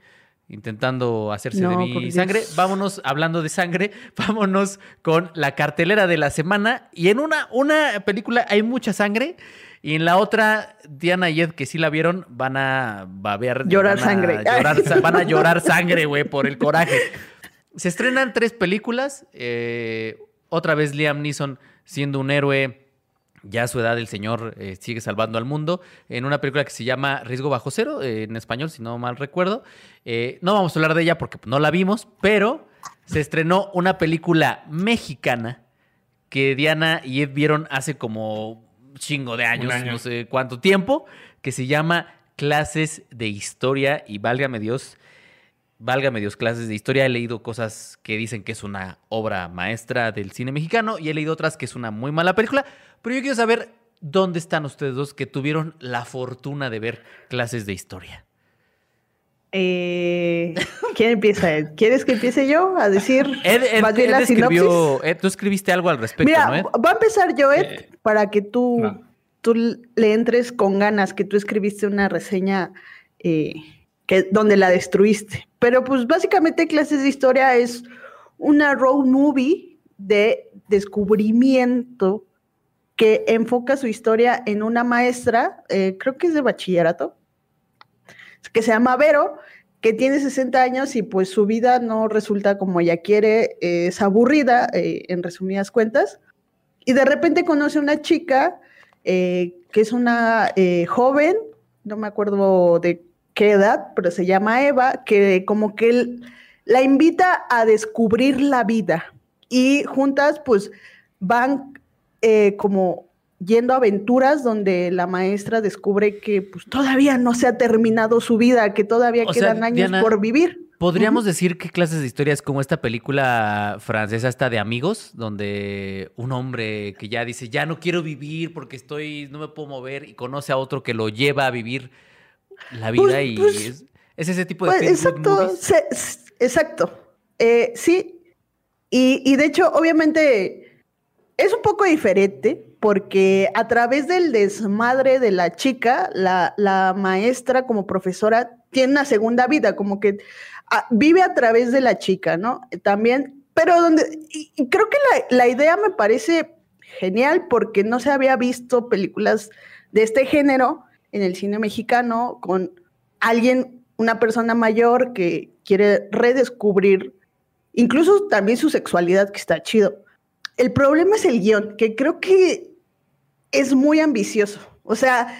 intentando hacerse de mi sangre. Vámonos, hablando de sangre, vámonos con la cartelera de la semana. Y en una, una película hay mucha sangre. Y en la otra, Diana y Ed, que sí la vieron, van a babear. Llorar sangre. van a llorar sangre, güey, por el coraje. Se estrenan tres películas. Eh, otra vez Liam Neeson siendo un héroe ya a su edad el señor eh, sigue salvando al mundo en una película que se llama Riesgo Bajo Cero, eh, en español, si no mal recuerdo. Eh, no vamos a hablar de ella porque no la vimos, pero se estrenó una película mexicana que Diana y Ed vieron hace como chingo de años, no sé cuánto tiempo, que se llama Clases de Historia y válgame Dios, válgame Dios, clases de historia. He leído cosas que dicen que es una obra maestra del cine mexicano y he leído otras que es una muy mala película. Pero yo quiero saber dónde están ustedes dos que tuvieron la fortuna de ver clases de historia. Eh, ¿Quién empieza? ¿Quieres que empiece yo a decir más bien la sinopsis? tú escribiste algo al respecto, Mira, va a empezar yo, Ed, eh, para que tú, tú le entres con ganas, que tú escribiste una reseña eh, que, donde la destruiste. Pero pues básicamente Clases de Historia es una road movie de descubrimiento que enfoca su historia en una maestra, eh, creo que es de bachillerato, que se llama Vero, que tiene 60 años y pues su vida no resulta como ella quiere, es aburrida, eh, en resumidas cuentas, y de repente conoce a una chica eh, que es una joven, no me acuerdo de qué edad, pero se llama Eva, que como que él la invita a descubrir la vida y juntas pues van eh, como yendo a aventuras donde la maestra descubre que pues, todavía no se ha terminado su vida, que todavía quedan años por vivir. ¿Podríamos decir que clases de historia es como esta película francesa esta de amigos, donde un hombre que ya dice, ya no quiero vivir porque estoy, no me puedo mover, y conoce a otro que lo lleva a vivir la vida pues, y pues, es, ese tipo de... Pues, exacto, exacto. Eh, sí, y, y de hecho, obviamente es un poco diferente porque a través del desmadre de la chica, la, maestra como profesora tiene una segunda vida, como que ah, vive a través de la chica, ¿no? También, pero donde, y, creo que la, la, idea me parece genial porque no se había visto películas de este género en el cine mexicano con alguien, una persona mayor que quiere redescubrir incluso también su sexualidad, que está chido. El problema es el guion, que creo que es muy ambicioso. O sea,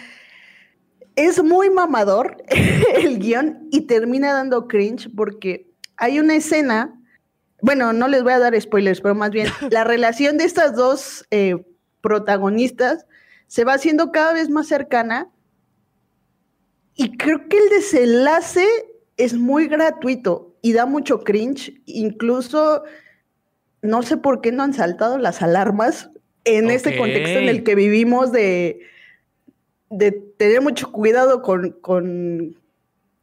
es muy mamador el guion y termina dando cringe porque hay una escena, bueno, no les voy a dar spoilers, pero más bien la relación de estas dos eh, protagonistas se va haciendo cada vez más cercana y creo que el desenlace es muy gratuito y da mucho cringe, incluso no sé por qué no han saltado las alarmas en este contexto en el que vivimos de, de tener mucho cuidado con, con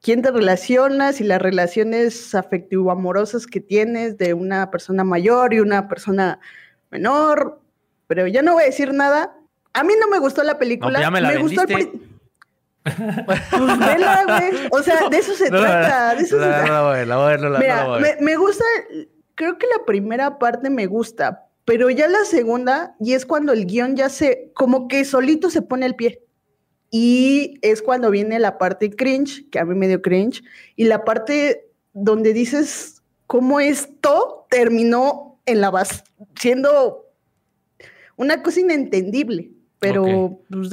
quién te relacionas y las relaciones afectivo-amorosas que tienes de una persona mayor y una persona menor. Pero ya no voy a decir nada. A mí no me gustó la película. me, gustó el pues vela, güey. O sea, de eso se trata. De eso se trata. me gusta, creo que la primera parte me gusta, pero ya la segunda, y es cuando el guion ya se, como que solito se pone el pie. Y es cuando viene la parte cringe, que a mí me dio cringe, y la parte donde dices cómo esto terminó en la base, siendo una cosa inentendible. Pero, pues,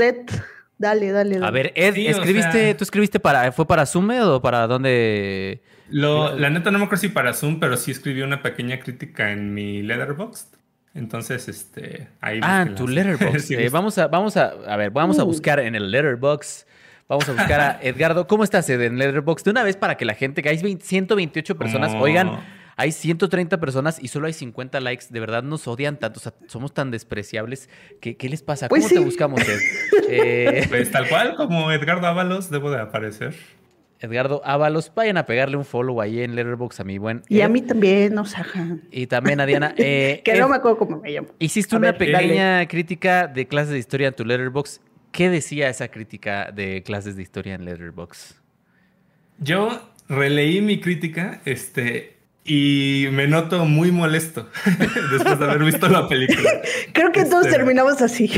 dale, dale, A ver, Ed, escribiste, ¿tú escribiste para, fue para Zoom o para dónde? la neta no me acuerdo si para Zoom, pero sí escribí una pequeña crítica en mi Letterboxd. Entonces, este, ahí. Ah, tu Letterboxd. Eh, vamos a, vamos a, a ver, vamos a uh. buscar en el Letterboxd. Vamos a buscar a Edgardo. ¿Cómo estás, Ed, en Letterboxd? De una vez para que la gente, que hay 128 personas, oigan, hay 130 personas y solo hay 50 likes. De verdad nos odian tanto, somos tan despreciables. ¿Qué, qué les pasa? Pues ¿Cómo te buscamos, Ed? Eh, pues tal cual, como Edgardo Ábalos, debo de aparecer. Edgardo Ábalos. Vayan a pegarle un follow ahí en Letterboxd a mi buen. Y a mí también, no sé. Y también a Diana. Eh, que no me acuerdo cómo me llamo. Hiciste una pequeña crítica de clases de historia en tu Letterboxd. ¿Qué decía esa crítica de clases de historia en Letterboxd? Yo releí mi crítica, este, y me noto muy molesto después de haber visto la película. Creo que todos este, terminamos así.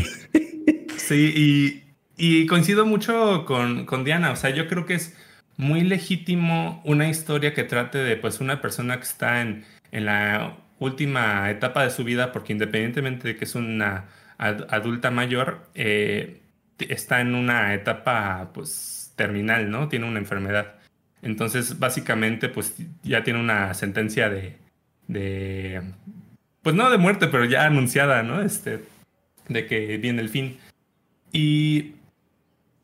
sí, y, coincido mucho con, con Diana. O sea, yo creo que es muy legítimo una historia que trate de pues una persona que está en, en la última etapa de su vida, porque independientemente de que es una adulta mayor, eh, está en una etapa pues terminal, ¿no? Tiene una enfermedad. Entonces, básicamente, pues ya tiene una sentencia de, de pues no de muerte, pero ya anunciada, ¿no? Este, de que viene el fin. Y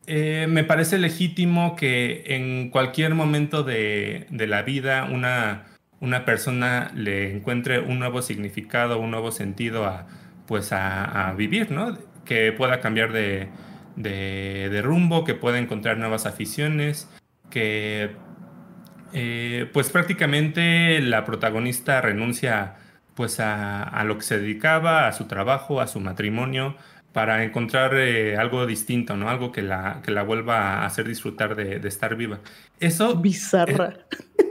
eh, me parece legítimo que en cualquier momento de, la vida una, una, persona le encuentre un nuevo significado, un nuevo sentido a, pues a, vivir, ¿no? Que pueda cambiar de, de, rumbo, que pueda encontrar nuevas aficiones, que eh, pues prácticamente la protagonista renuncia pues a, a, lo que se dedicaba, a su trabajo, a su matrimonio, para encontrar eh, algo distinto, ¿no? Algo que la, que la vuelva a hacer disfrutar de, estar viva. Eso... Bizarra.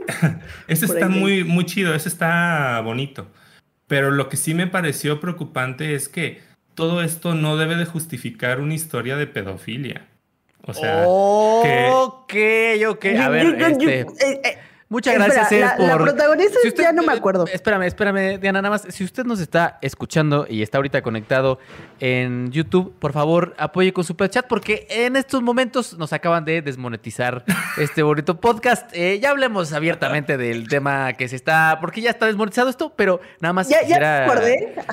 eso está muy, muy chido, eso está bonito. Pero lo que sí me pareció preocupante es que todo esto no debe de justificar una historia de pedofilia. O sea, que... ok, ok. A ver, este... Eh, eh, Muchas gracias, la, por... La protagonista ya no me acuerdo. Espérame, espérame, Diana, nada más. Si usted nos está escuchando y está ahorita conectado en YouTube, por favor, apoye con Super Chat porque en estos momentos nos acaban de desmonetizar este bonito podcast. Eh, ya hablemos abiertamente del tema que se está... Porque ya está desmonetizado esto, pero nada más ya, quisiera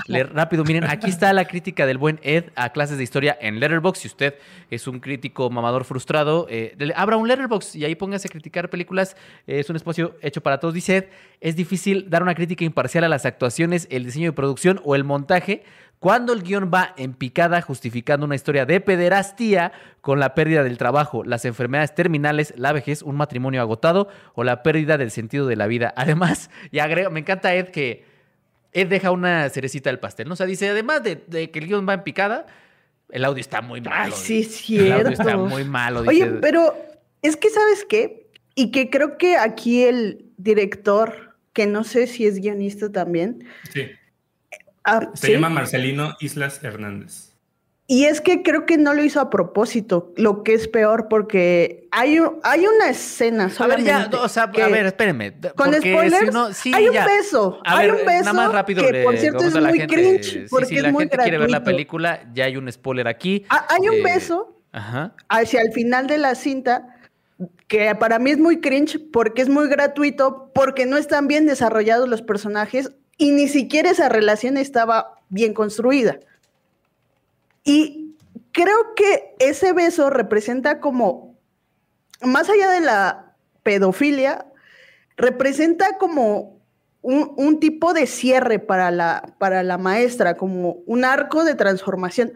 leer rápido. Miren, aquí está la crítica del buen Ed a clases de historia en Letterboxd. Si usted es un crítico mamador frustrado, eh, abra un Letterboxd y ahí póngase a criticar películas. es un hecho para todos. Dice, es difícil dar una crítica imparcial a las actuaciones, el diseño de producción o el montaje cuando el guion va en picada justificando una historia de pederastía con la pérdida del trabajo, las enfermedades terminales, la vejez, un matrimonio agotado o la pérdida del sentido de la vida. Además, y agrego, me encanta Ed que Ed deja una cerecita del pastel, ¿no? O sea, dice, además de, que el guion va en picada, el audio está muy malo. Ay, sí, es cierto. El audio está muy malo. Oye, pero es que, ¿sabes qué? Y que creo que aquí el director, que no sé si es guionista también. Sí. Ah, Se llama Marcelino Islas Hernández. Y es que creo que no lo hizo a propósito, lo que es peor, porque hay, hay una escena solamente. A ver, ya, o sea, a ver, espérenme. Con spoilers, hay un beso. hay un beso. Nada más rápido, que por cierto es muy cringe, porque si la gente quiere ver la película, ya hay un spoiler aquí. Ah, hay un eh, beso ajá. hacia el final de la cinta que para mí es muy cringe porque es muy gratuito, porque no están bien desarrollados los personajes y ni siquiera esa relación estaba bien construida. Y creo que ese beso representa como, más allá de la pedofilia, representa como un, tipo de cierre para la, para la maestra, como un arco de transformación.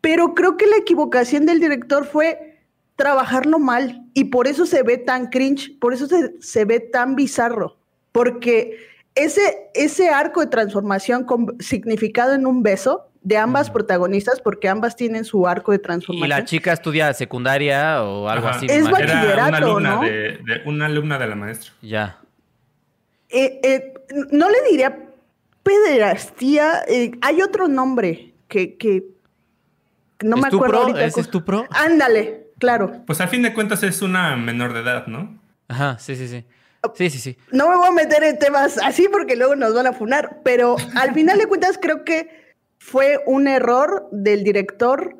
Pero creo que la equivocación del director fue trabajarlo mal y por eso se ve tan cringe, por eso se, ve tan bizarro, porque ese, ese arco de transformación con, significado en un beso de ambas protagonistas, porque ambas tienen su arco de transformación. ¿Y la chica estudia secundaria o algo así? Es bachillerato, una alumna ¿no? De, una alumna de la maestra. Ya. Eh, eh, no le diría pederastía, eh, hay otro nombre que, que no me acuerdo. Ahorita ¿Ese es tu pro? Ándale, claro. Pues a fin de cuentas es una menor de edad, ¿no? Ajá, sí, sí, sí. Sí, sí, sí. No me voy a meter en temas así porque luego nos van a funar, pero al final de cuentas creo que fue un error del director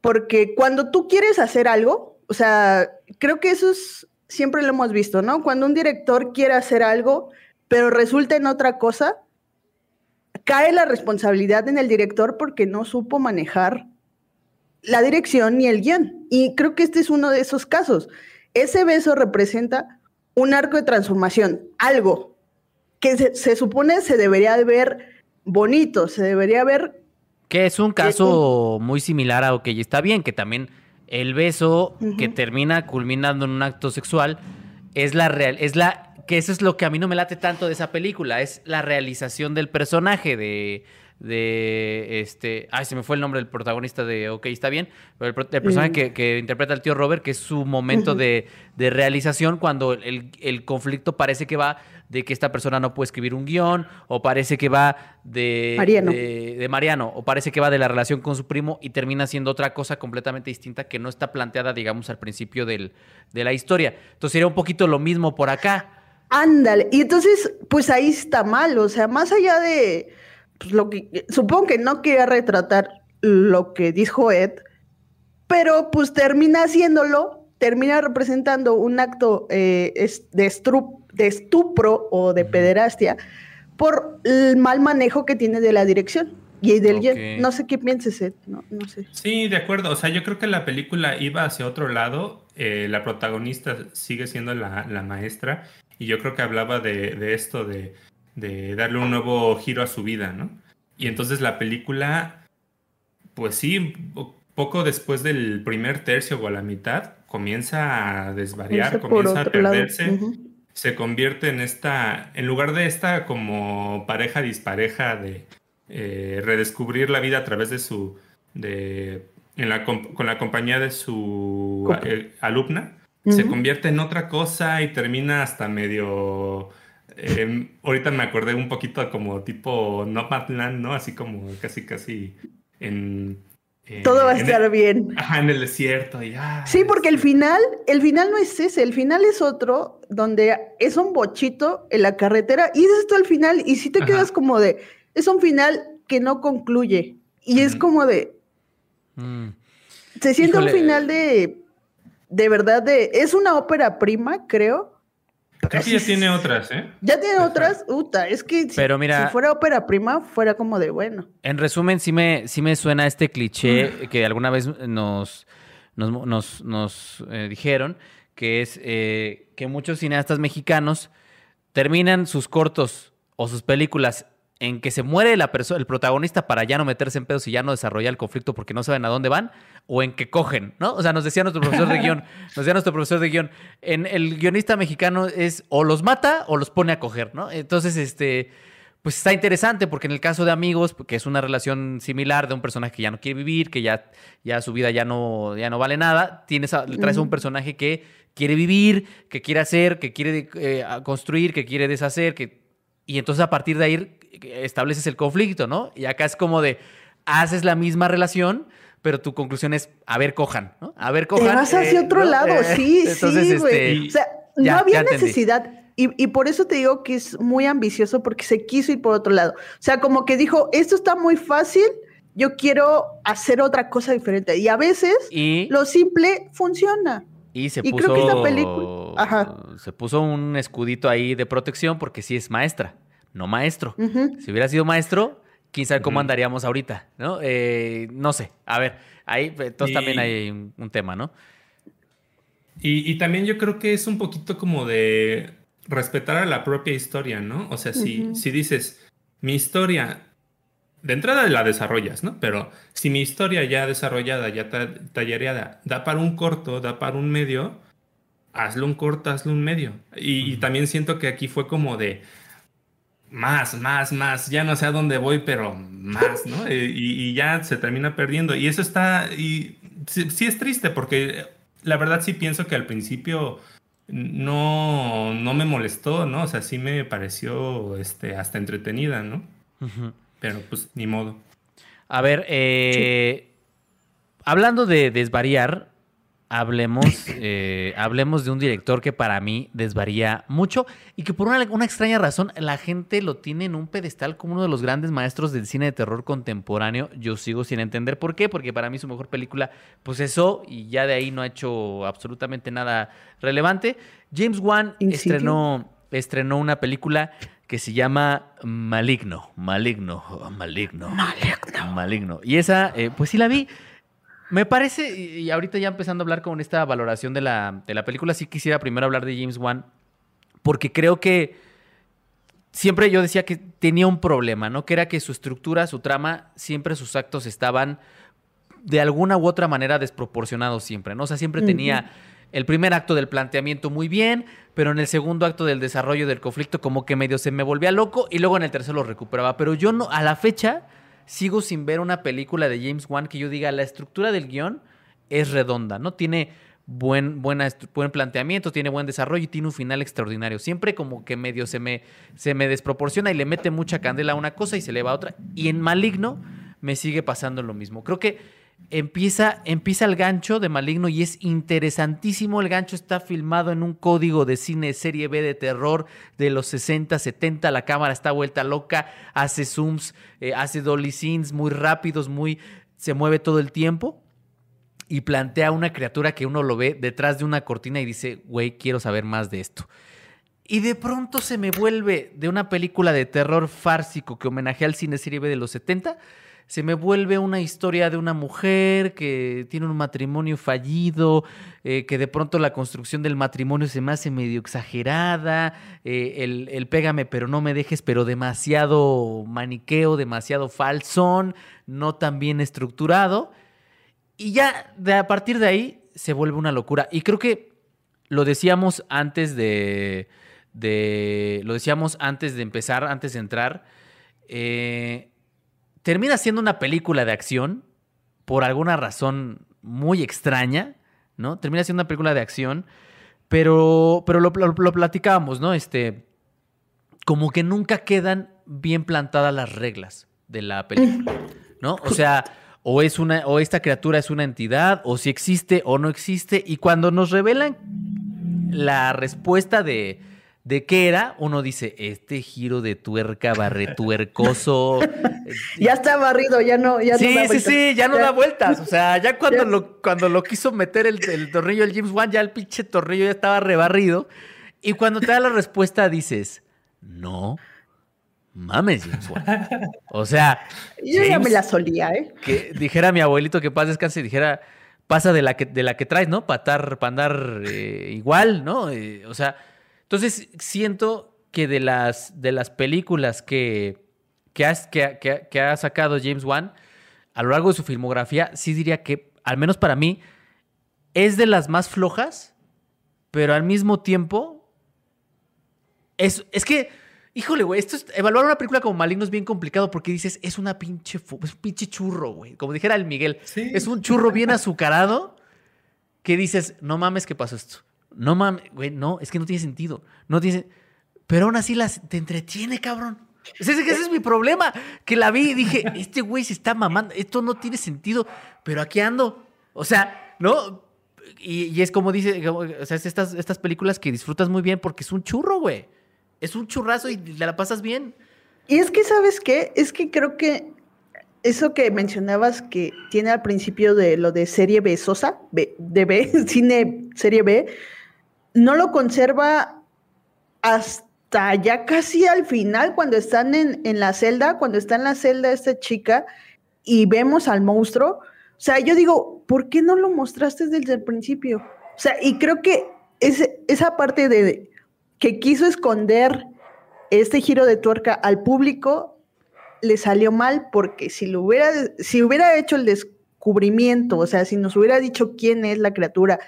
porque cuando tú quieres hacer algo, o sea, creo que eso es, siempre lo hemos visto, ¿no? Cuando un director quiere hacer algo, pero resulta en otra cosa, cae la responsabilidad en el director porque no supo manejar la dirección ni el guion. Y creo que este es uno de esos casos. Ese beso representa un arco de transformación, algo que se, supone se debería de ver bonito, se debería ver... Que es un caso muy similar a OK, está bien que también el beso que termina culminando en un acto sexual es la real, es la que eso es lo que a mí no me late tanto de esa película, es la realización del personaje de de este, ay, se me fue el nombre del protagonista de OK, está bien, pero el, personaje mm. que, interpreta al tío Robert, que es su momento de, realización cuando el, conflicto parece que va de que esta persona no puede escribir un guion, o parece que va de Mariano. de, Mariano, o parece que va de la relación con su primo y termina siendo otra cosa completamente distinta que no está planteada, digamos, al principio del, de la historia. Entonces sería un poquito lo mismo por acá. Ándale, y entonces, pues ahí está mal, o sea, más allá de pues, lo que, supongo que no quería retratar lo que dijo Ed, pero pues termina haciéndolo, termina representando un acto eh, de, estupro o de pederastia por el mal manejo que tiene de la dirección. Y del no sé qué pienses, Ed, no, sé. Sí, de acuerdo. O sea, yo creo que la película iba hacia otro lado. Eh, la protagonista sigue siendo la, maestra. Y yo creo que hablaba de esto de de darle un nuevo giro a su vida, ¿no? Y entonces la película, pues sí, poco después del primer tercio o a la mitad, comienza a desvariar, comienza a perderse. Se convierte en esta, en lugar de esta como pareja dispareja de eh, redescubrir la vida a través de su, de, en la, con la compañía de su eh, alumna, se convierte en otra cosa y termina hasta medio Em, ahorita me acordé un poquito como tipo Nomadland, ¿no? Así como casi, casi en... Todo va a estar bien. Ajá, en el desierto. Y, sí, porque el final, el final no es ese, el final es otro, donde es un bochito en la carretera y es esto el final y si te quedas como de, es un final que no concluye y es como de... Mm. Se siente un final de, de verdad, de, es una ópera prima, creo, Creo que ya tiene otras, ¿eh? Ya tiene otras, Uta, es que si, fuera ópera prima, fuera como de bueno. En resumen, sí me, sí me suena este cliché que alguna vez nos, nos, nos, eh, dijeron, que es eh, que muchos cineastas mexicanos terminan sus cortos o sus películas en que se muere la el protagonista para ya no meterse en pedos y ya no desarrollar el conflicto porque no saben a dónde van, o en que cogen, ¿no? O sea, nos decía nuestro profesor de guion, nos decía nuestro profesor de guion, en el guionista mexicano es o los mata o los pone a coger, ¿no? Entonces, este, pues está interesante porque en el caso de amigos, que es una relación similar de un personaje que ya no quiere vivir, que ya, ya su vida ya no, ya no vale nada, tienes traes a un personaje que quiere vivir, que quiere hacer, que quiere eh, construir, que quiere deshacer, que y entonces a partir de ahí estableces el conflicto, ¿no? Y acá es como de, haces la misma relación, pero tu conclusión es, a ver, cojan, ¿no? A ver, cojan. Te vas hacia eh, otro lado, eh, sí, sí, güey. Este, o sea, no había necesidad. Y, y, por eso te digo que es muy ambicioso porque se quiso ir por otro lado. O sea, como que dijo, esto está muy fácil, yo quiero hacer otra cosa diferente. Y a veces lo simple funciona. Y se puso. Creo que esta película. Se puso un escudito ahí de protección porque sí es maestra, no maestro. Si hubiera sido maestro, quién sabe cómo andaríamos ahorita, ¿no? Eh, no sé, a ver, ahí entonces también hay un, tema, ¿no? Y, también yo creo que es un poquito como de respetar a la propia historia, ¿no? O sea, si, si dices, mi historia, de entrada la desarrollas, ¿no? Pero si mi historia ya desarrollada, ya tallereada, da para un corto, da para un medio, hazlo un corto, hazlo un medio. Y, también siento que aquí fue como de más, más, más, ya no sé a dónde voy, pero más, ¿no? Y, ya se termina perdiendo. Y eso está, y sí, es triste porque la verdad sí pienso que al principio no, no me molestó, ¿no? O sea, sí me pareció este, hasta entretenida, ¿no? Pero pues ni modo. A ver, eh, hablando de desvariar, hablemos, eh, hablemos de un director que para mí desvaría mucho y que por una, una, extraña razón la gente lo tiene en un pedestal como uno de los grandes maestros del cine de terror contemporáneo. Yo sigo sin entender por qué, porque para mí su mejor película, pues eso, y ya de ahí no ha hecho absolutamente nada relevante. James Wan estrenó, estrenó una película que se llama Maligno, Maligno, Maligno, Maligno. Maligno. Y esa, eh, pues sí la vi. Me parece, y ahorita ya empezando a hablar con esta valoración de la, de la película, sí quisiera primero hablar de James Wan, porque creo que siempre yo decía que tenía un problema, ¿no? Que era que su estructura, su trama, siempre sus actos estaban de alguna u otra manera desproporcionados siempre, ¿no? O sea, siempre tenía el primer acto del planteamiento muy bien, pero en el segundo acto del desarrollo del conflicto como que medio se me volvía loco y luego en el tercero lo recuperaba. Pero yo no, a la fecha sigo sin ver una película de James Wan que yo diga la estructura del guion es redonda, ¿no? Tiene buen, buena, buen planteamiento, tiene buen desarrollo y tiene un final extraordinario. Siempre como que medio se me, se me desproporciona y le mete mucha candela a una cosa y se le va a otra. Y en Maligno me sigue pasando lo mismo. Creo que empieza, empieza el gancho de Maligno y es interesantísimo. El gancho está filmado en un código de cine serie B de terror de los 60, 70. La cámara está vuelta loca, hace zooms, eh, hace dolly scenes muy rápidos, muy se mueve todo el tiempo y plantea una criatura que uno lo ve detrás de una cortina y dice, güey, quiero saber más de esto. Y de pronto se me vuelve de una película de terror fársico que homenajea al cine serie B de los 70 se me vuelve una historia de una mujer que tiene un matrimonio fallido, eh, que de pronto la construcción del matrimonio se me hace medio exagerada, eh, el, pégame pero no me dejes, pero demasiado maniqueo, demasiado falsón, no tan bien estructurado. Y ya de, a partir de ahí se vuelve una locura. Y creo que lo decíamos antes de, de lo decíamos antes de empezar, antes de entrar. Eh, termina siendo una película de acción por alguna razón muy extraña, ¿no? Termina siendo una película de acción, pero, pero lo, platicábamos, ¿no? Este, como que nunca quedan bien plantadas las reglas de la película, ¿no? O sea, o es una, o esta criatura es una entidad, o si existe o no existe, y cuando nos revelan la respuesta de, de qué era, uno dice, este giro de tuerca barretuercoso. ya está barrido, ya no, ya sí, no Sí, sí, ya no da vueltas. O sea, ya cuando, Lo, cuando lo quiso meter el, el tornillo el James Wan, ya el pinche tornillo ya estaba rebarrido. Y cuando te da la respuesta dices, no mames, James Wan. O sea. Yo ya me la solía, ¿eh? Que dijera mi abuelito que paz descanse y dijera, pasa de la que, de la que traes, ¿no? Para andar eh, igual, ¿no? Eh, o sea entonces, siento que de las, de las películas que, que, que, ha sacado James Wan a lo largo de su filmografía, sí diría que, al menos para mí, es de las más flojas, pero al mismo tiempo, es, es que, híjole, güey, esto es, evaluar una película como Maligno es bien complicado porque dices, es una pinche, es un pinche churro, güey. Como dijera el Miguel, es un churro bien azucarado que dices, no mames, ¿qué pasó esto? No mames, güey, no, es que no tiene sentido. No tiene. Pero aún así las, te entretiene, cabrón. Ese, ese es mi problema. Que la vi y dije, este güey se está mamando. Esto no tiene sentido. Pero aquí ando. O sea, ¿no? Y, es como dice, o sea, es estas, estas películas que disfrutas muy bien porque es un churro, güey. Es un churrazo y la pasas bien. Y es que, ¿sabes qué? Es que creo que eso que mencionabas que tiene al principio de lo de serie B Sosa, B, de B, cine serie B, no lo conserva hasta ya casi al final, cuando están en, en la celda, cuando está en la celda esta chica y vemos al monstruo, o sea, yo digo, ¿por qué no lo mostraste desde el principio? O sea, y creo que esa parte de que quiso esconder este giro de tuerca al público le salió mal porque si lo hubiera, si hubiera hecho el descubrimiento, o sea, si nos hubiera dicho quién es la criatura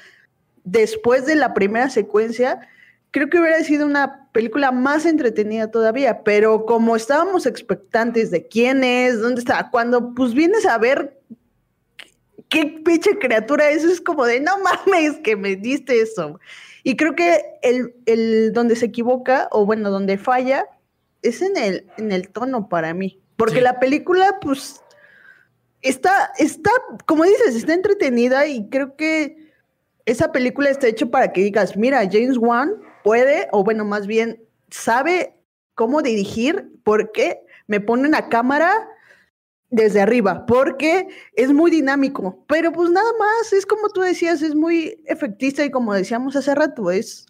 después de la primera secuencia, creo que hubiera sido una película más entretenida todavía, pero como estábamos expectantes de quién es, dónde está, cuando pues vienes a ver qué pinche criatura es, es como de no mames que me diste eso. Y creo que el, el donde se equivoca, o bueno, donde falla, es en el, en el tono para mí. Porque la película, pues, está, está, como dices, está entretenida y creo que esa película está hecha para que digas, mira, James Wan puede, o bueno, más bien, sabe cómo dirigir porque me pone una cámara desde arriba, porque es muy dinámico, pero pues nada más, es como tú decías, es muy efectista y como decíamos hace rato, es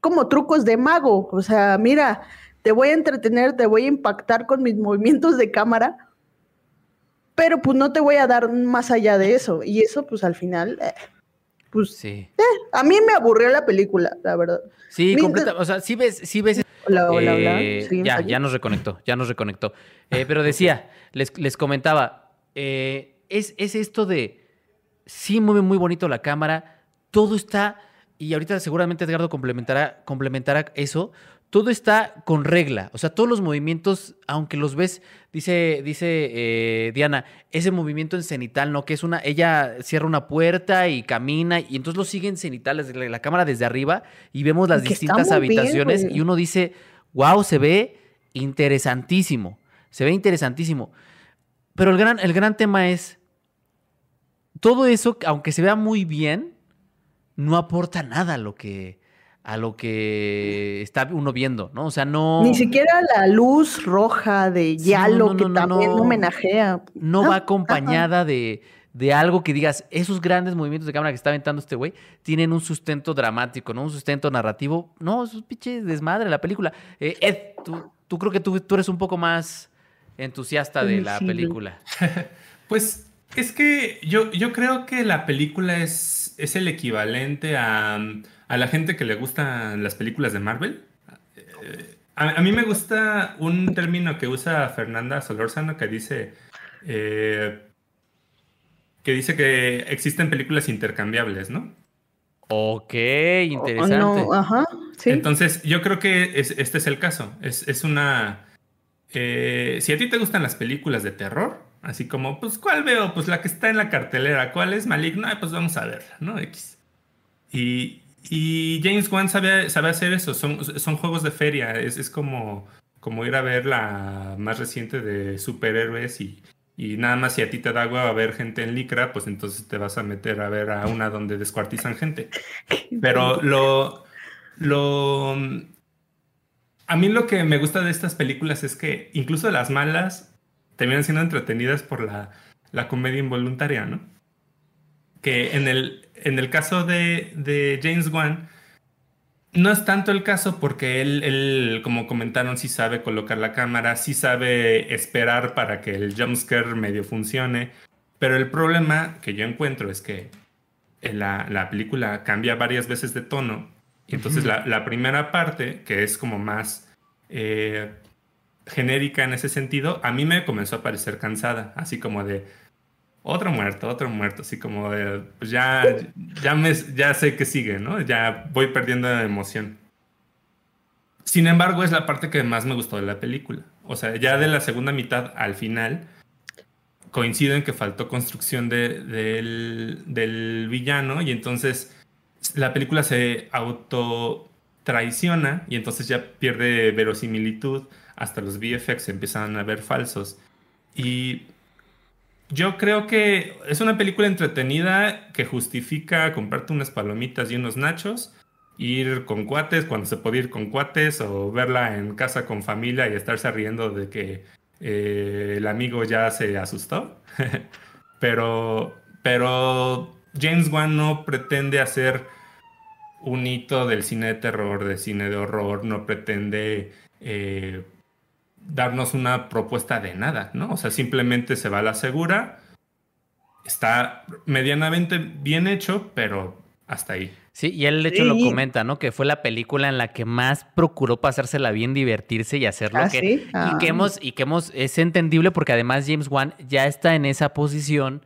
como trucos de mago, o sea, mira, te voy a entretener, te voy a impactar con mis movimientos de cámara, pero pues no te voy a dar más allá de eso, y eso pues al final... Eh, pues sí. Eh, a mí me aburrió la película, la verdad. Sí, completa, o sea, sí ves, sí ves. Hola, hola, hola. Eh, ya, ya nos reconectó, ya nos reconectó. Eh, pero decía, les, les comentaba, es, es esto de, sí mueve muy bonito la cámara, todo está, y ahorita seguramente Edgardo complementará, complementará eso, todo está con regla. O sea, todos los movimientos, aunque los ves, dice, dice eh, Diana, ese movimiento en cenital, ¿no? Que es una, ella cierra una puerta y camina, y entonces lo sigue en cenital desde la, cámara desde arriba, y vemos las distintas habitaciones, y uno dice, wow, se ve interesantísimo. Se ve interesantísimo. Pero el gran, el gran tema es, todo eso, aunque se vea muy bien, no aporta nada a lo que a lo que está uno viendo, ¿no? O sea, no... Ni siquiera la luz roja de Yalo que también homenajea. No va acompañada de, algo que digas, esos grandes movimientos de cámara que está aventando este güey tienen un sustento dramático, ¿no? Un sustento narrativo. No, es un pinche desmadre la película. Eh, Ed, tú, creo que tú, tú, eres un poco más entusiasta de la película. pues es que yo, yo creo que la película es, es el equivalente a a la gente que le gustan las películas de Marvel. Eh, a, mí me gusta un término que usa Fernanda Solórzano que dice eh, que dice que existen películas intercambiables, ¿no? Ok, interesante. Entonces, yo creo que este es el caso. Es, una. Eh, si a ti te gustan las películas de terror, así como, pues, ¿cuál veo? Pues la que está en la cartelera. ¿Cuál es maligna? Pues vamos a verla, ¿no? X. Y, y James Wan sabe, sabe hacer eso, son, son juegos de feria, es, es como, como ir a ver la más reciente de superhéroes y, y nada más si a ti te da agua a ver gente en licra, pues entonces te vas a meter a ver a una donde descuartizan gente. Pero lo, lo... A mí lo que me gusta de estas películas es que incluso las malas terminan siendo entretenidas por la, la comedia involuntaria, ¿no? Que en el, en el caso de, James Wan, no es tanto el caso porque él, como comentaron, sí sabe colocar la cámara, sí sabe esperar para que el jumpscare medio funcione. Pero el problema que yo encuentro es que la, la película cambia varias veces de tono. Y entonces la, primera parte, que es como más eh, genérica en ese sentido, a mí me comenzó a parecer cansada. Así como de, otro muerto, otro muerto, así como de, pues ya, ya, me, ya sé que sigue, ¿no? Ya voy perdiendo la emoción. Sin embargo, es la parte que más me gustó de la película. O sea, ya de la segunda mitad al final, coincido en que faltó construcción del, del villano y entonces la película se auto traiciona y entonces ya pierde verosimilitud, hasta los VFX empiezan a ver falsos. Y yo creo que es una película entretenida que justifica comprarte unas palomitas y unos nachos, ir con cuates cuando se puede ir con cuates o verla en casa con familia y estarse riendo de que eh, el amigo ya se asustó. pero, pero James Wan no pretende hacer un hito del cine de terror, de cine de horror, no pretende eh, darnos una propuesta de nada, ¿no? O sea, simplemente se va a la segura, está medianamente bien hecho, pero hasta ahí. Sí, y él de hecho lo comenta, ¿no? Que fue la película en la que más procuró pasársela bien, divertirse y hacerlo. ¿Ah, que, sí? Y Ah. que hemos, y que hemos, es entendible porque además James Wan ya está en esa posición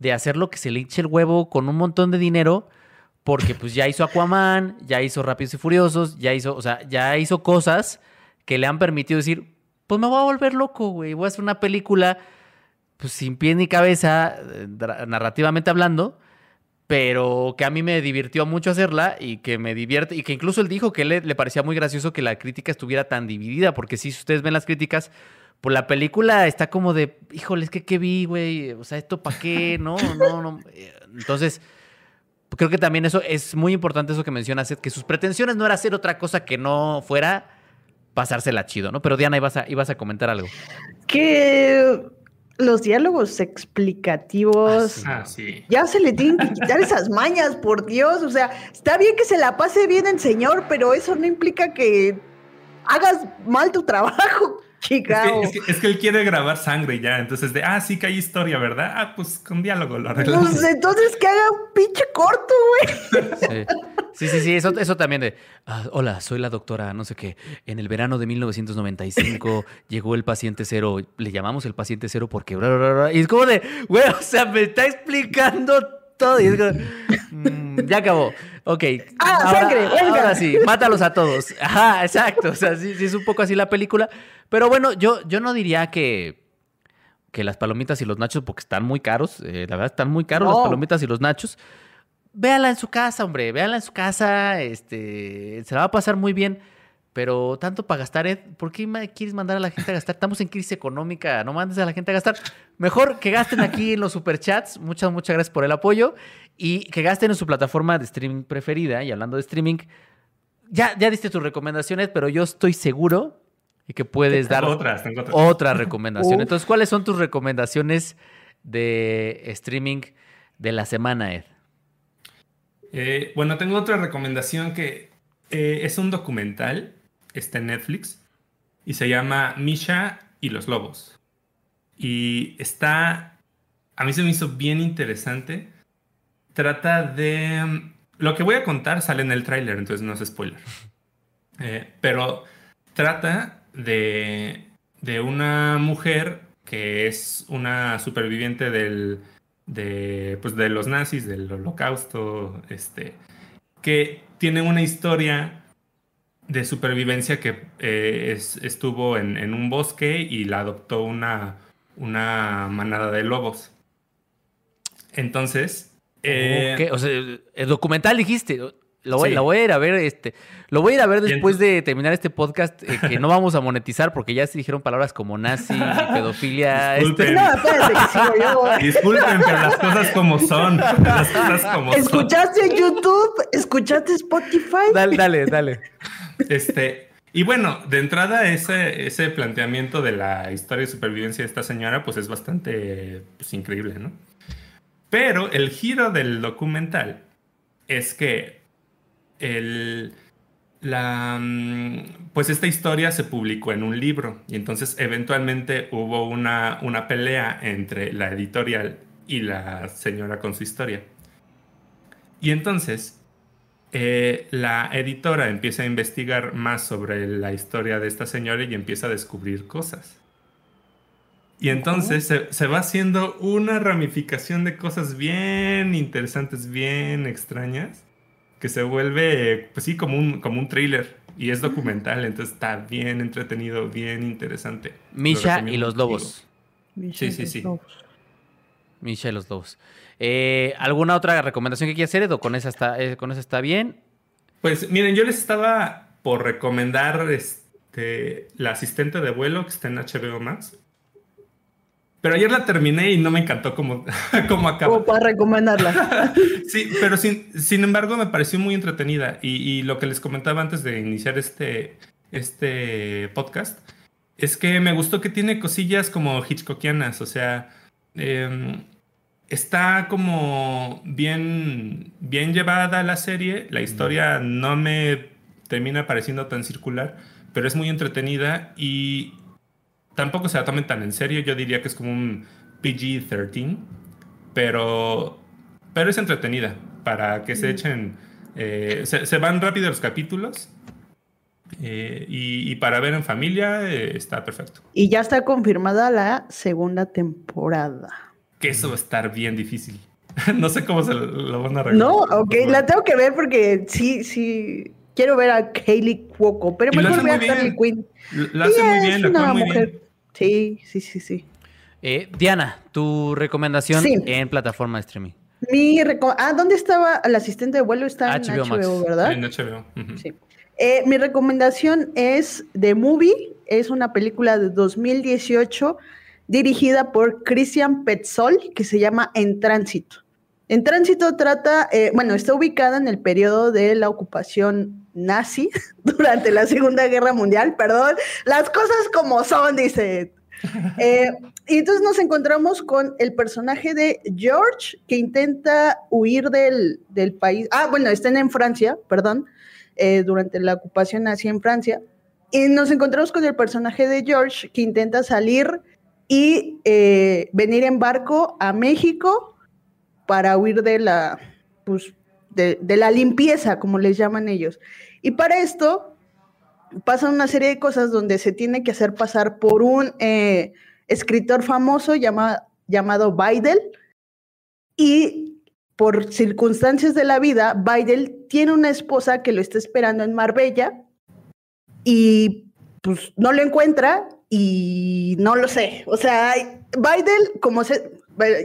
de hacer lo que se le eche el huevo con un montón de dinero, porque pues ya hizo Aquaman, ya hizo Rápidos y Furiosos, ya hizo, o sea, ya hizo cosas que le han permitido decir, pues me voy a volver loco, güey, voy a hacer una película, pues sin pie ni cabeza, narrativamente hablando, pero que a mí me divirtió mucho hacerla y que me divierte, y que incluso él dijo que le, le parecía muy gracioso que la crítica estuviera tan dividida, porque si ustedes ven las críticas, pues la película está como de, híjole, es que qué vi, güey, o sea, esto para qué, no, no, no. Entonces, creo que también eso es muy importante eso que mencionas, Ed, que sus pretensiones no era hacer otra cosa que no fuera pasársela chido, ¿no? Pero Diana, ibas a, ibas a comentar algo. Que los diálogos explicativos. Ah, sí. Ya se le tienen que quitar esas mañas, por Dios. O sea, está bien que se la pase bien el señor, pero eso no implica que hagas mal tu trabajo, Es que, es, que, es que él quiere grabar sangre ya, entonces de, ah, sí que hay historia, ¿verdad? Ah, pues con diálogo lo arreglamos. Pues entonces que haga un pinche corto, güey. Sí, sí, sí, sí, eso, eso también de, "Ah, hola, soy la doctora, no sé qué. En el verano de 1995 llegó el paciente cero, le llamamos el paciente cero porque... bla, bla, bla, bla". Y es como de, güey, o sea, me está explicando todo. Y es como, "Mm, ya acabó. Ok. Ah, sangre, venga. Ahora sí, mátalos a todos. Ajá, exacto. O sea, sí, sí es un poco así la película. Pero bueno, yo, yo no diría que, que las palomitas y los nachos, porque están muy caros, eh, la verdad están muy caros No. las palomitas y los nachos. Véala en su casa, hombre, véala en su casa, este, se la va a pasar muy bien. Pero tanto para gastar, Ed, ¿por qué quieres mandar a la gente a gastar? Estamos en crisis económica, no mandes a la gente a gastar. Mejor que gasten aquí en los superchats. Muchas, muchas gracias por el apoyo. Y que gasten en su plataforma de streaming preferida. Y hablando de streaming, ya, ya diste tus recomendaciones, pero yo estoy seguro de que puedes dar otras, tengo otras. otra recomendación. Entonces, ¿cuáles son tus recomendaciones de streaming de la semana, Ed? Eh, bueno, tengo otra recomendación que eh, es un documental, está en Netflix, y se llama Misha y los Lobos. Y está, a mí se me hizo bien interesante. Trata de... mm, Lo que voy a contar sale en el tráiler, entonces no es spoiler. Eh, pero trata de, de una mujer que es una superviviente del, de, pues, de los nazis, del holocausto, este, que tiene una historia de supervivencia que eh, es- estuvo en, un bosque y la adoptó una, una manada de lobos. Entonces, eh, Ok, O sea, el documental dijiste. Lo voy, Sí. la voy a ir a ver, este, lo voy a ir a ver después de terminar este podcast eh, que no vamos a monetizar porque ya se dijeron palabras como nazi, pedofilia. este, Disculpen. No, espérate que sigo yo. güey. disculpen, pero las cosas como son. Las cosas como son. ¿Escuchaste YouTube? ¿Escuchaste Spotify? dale, dale, dale. Este, y bueno, de entrada ese, ese planteamiento de la historia de supervivencia de esta señora, pues es bastante pues, increíble, ¿no? Pero el giro del documental es que el, la, mm, pues esta historia se publicó en un libro y entonces eventualmente hubo una, una pelea entre la editorial y la señora con su historia. Y entonces eh, la editora empieza a investigar más sobre la historia de esta señora y empieza a descubrir cosas. Y entonces se, se va haciendo una ramificación de cosas bien interesantes, bien extrañas, que se vuelve, pues sí, como un, como un thriller. Y es documental, entonces está bien entretenido, bien interesante. Lo Misha y los lobos. Sí, sí, sí. Misha y los lobos. Eh, ¿Alguna otra recomendación que quieras hacer, Ed? ¿O con esa está, eh, con esa está bien? Pues miren, yo les estaba por recomendar este, La asistente de vuelo que está en HBO Max. Pero ayer la terminé y no me encantó como, como acaba. Como para recomendarla. Sí, pero sin, sin embargo me pareció muy entretenida. Y, y lo que les comentaba antes de iniciar este, este podcast es que me gustó que tiene cosillas como Hitchcockianas. O sea, em, está como bien, bien llevada la serie. La historia no me termina pareciendo tan circular, pero es muy entretenida y tampoco se la tomen tan en serio. Yo diría que es como un PG-13, pero, pero es entretenida para que se echen. Eh, se, van rápido los capítulos. Eh, y, para ver en familia eh, está perfecto. Y ya está confirmada la segunda temporada. Que eso va a estar bien difícil. no sé cómo se lo, van a arreglar. No, ok, la tengo que ver porque sí, sí. Quiero ver a Kaylee Cuoco, pero mejor ver a Harley Quinn. La hace muy bien, la muy mujer. Sí, sí, sí, sí. Eh, Diana, tu recomendación en plataforma de streaming. Mi ah, ¿dónde estaba el asistente de vuelo? Está en HBO, ¿verdad? En HBO. Sí. Eh, mi recomendación es The Movie. Es una película de 2018 dirigida por Christian Petzold que se llama En Tránsito. En Tránsito trata, eh, bueno, está ubicada en el periodo de la ocupación nazi durante la Segunda Guerra Mundial, perdón, las cosas como son, dice eh, y entonces nos encontramos con el personaje de George que intenta huir del, país. Ah, bueno, están en Francia, perdón, eh, durante la ocupación nazi en Francia. Y nos encontramos con el personaje de George que intenta salir y eh, venir en barco a México para huir de la, pues, de, la limpieza, como les llaman ellos. Y para esto pasan una serie de cosas donde se tiene que hacer pasar por un eh, escritor famoso llamado Baidel y por circunstancias de la vida, Baidel tiene una esposa que lo está esperando en Marbella y pues no lo encuentra y no lo sé. O sea, Baidel, como se...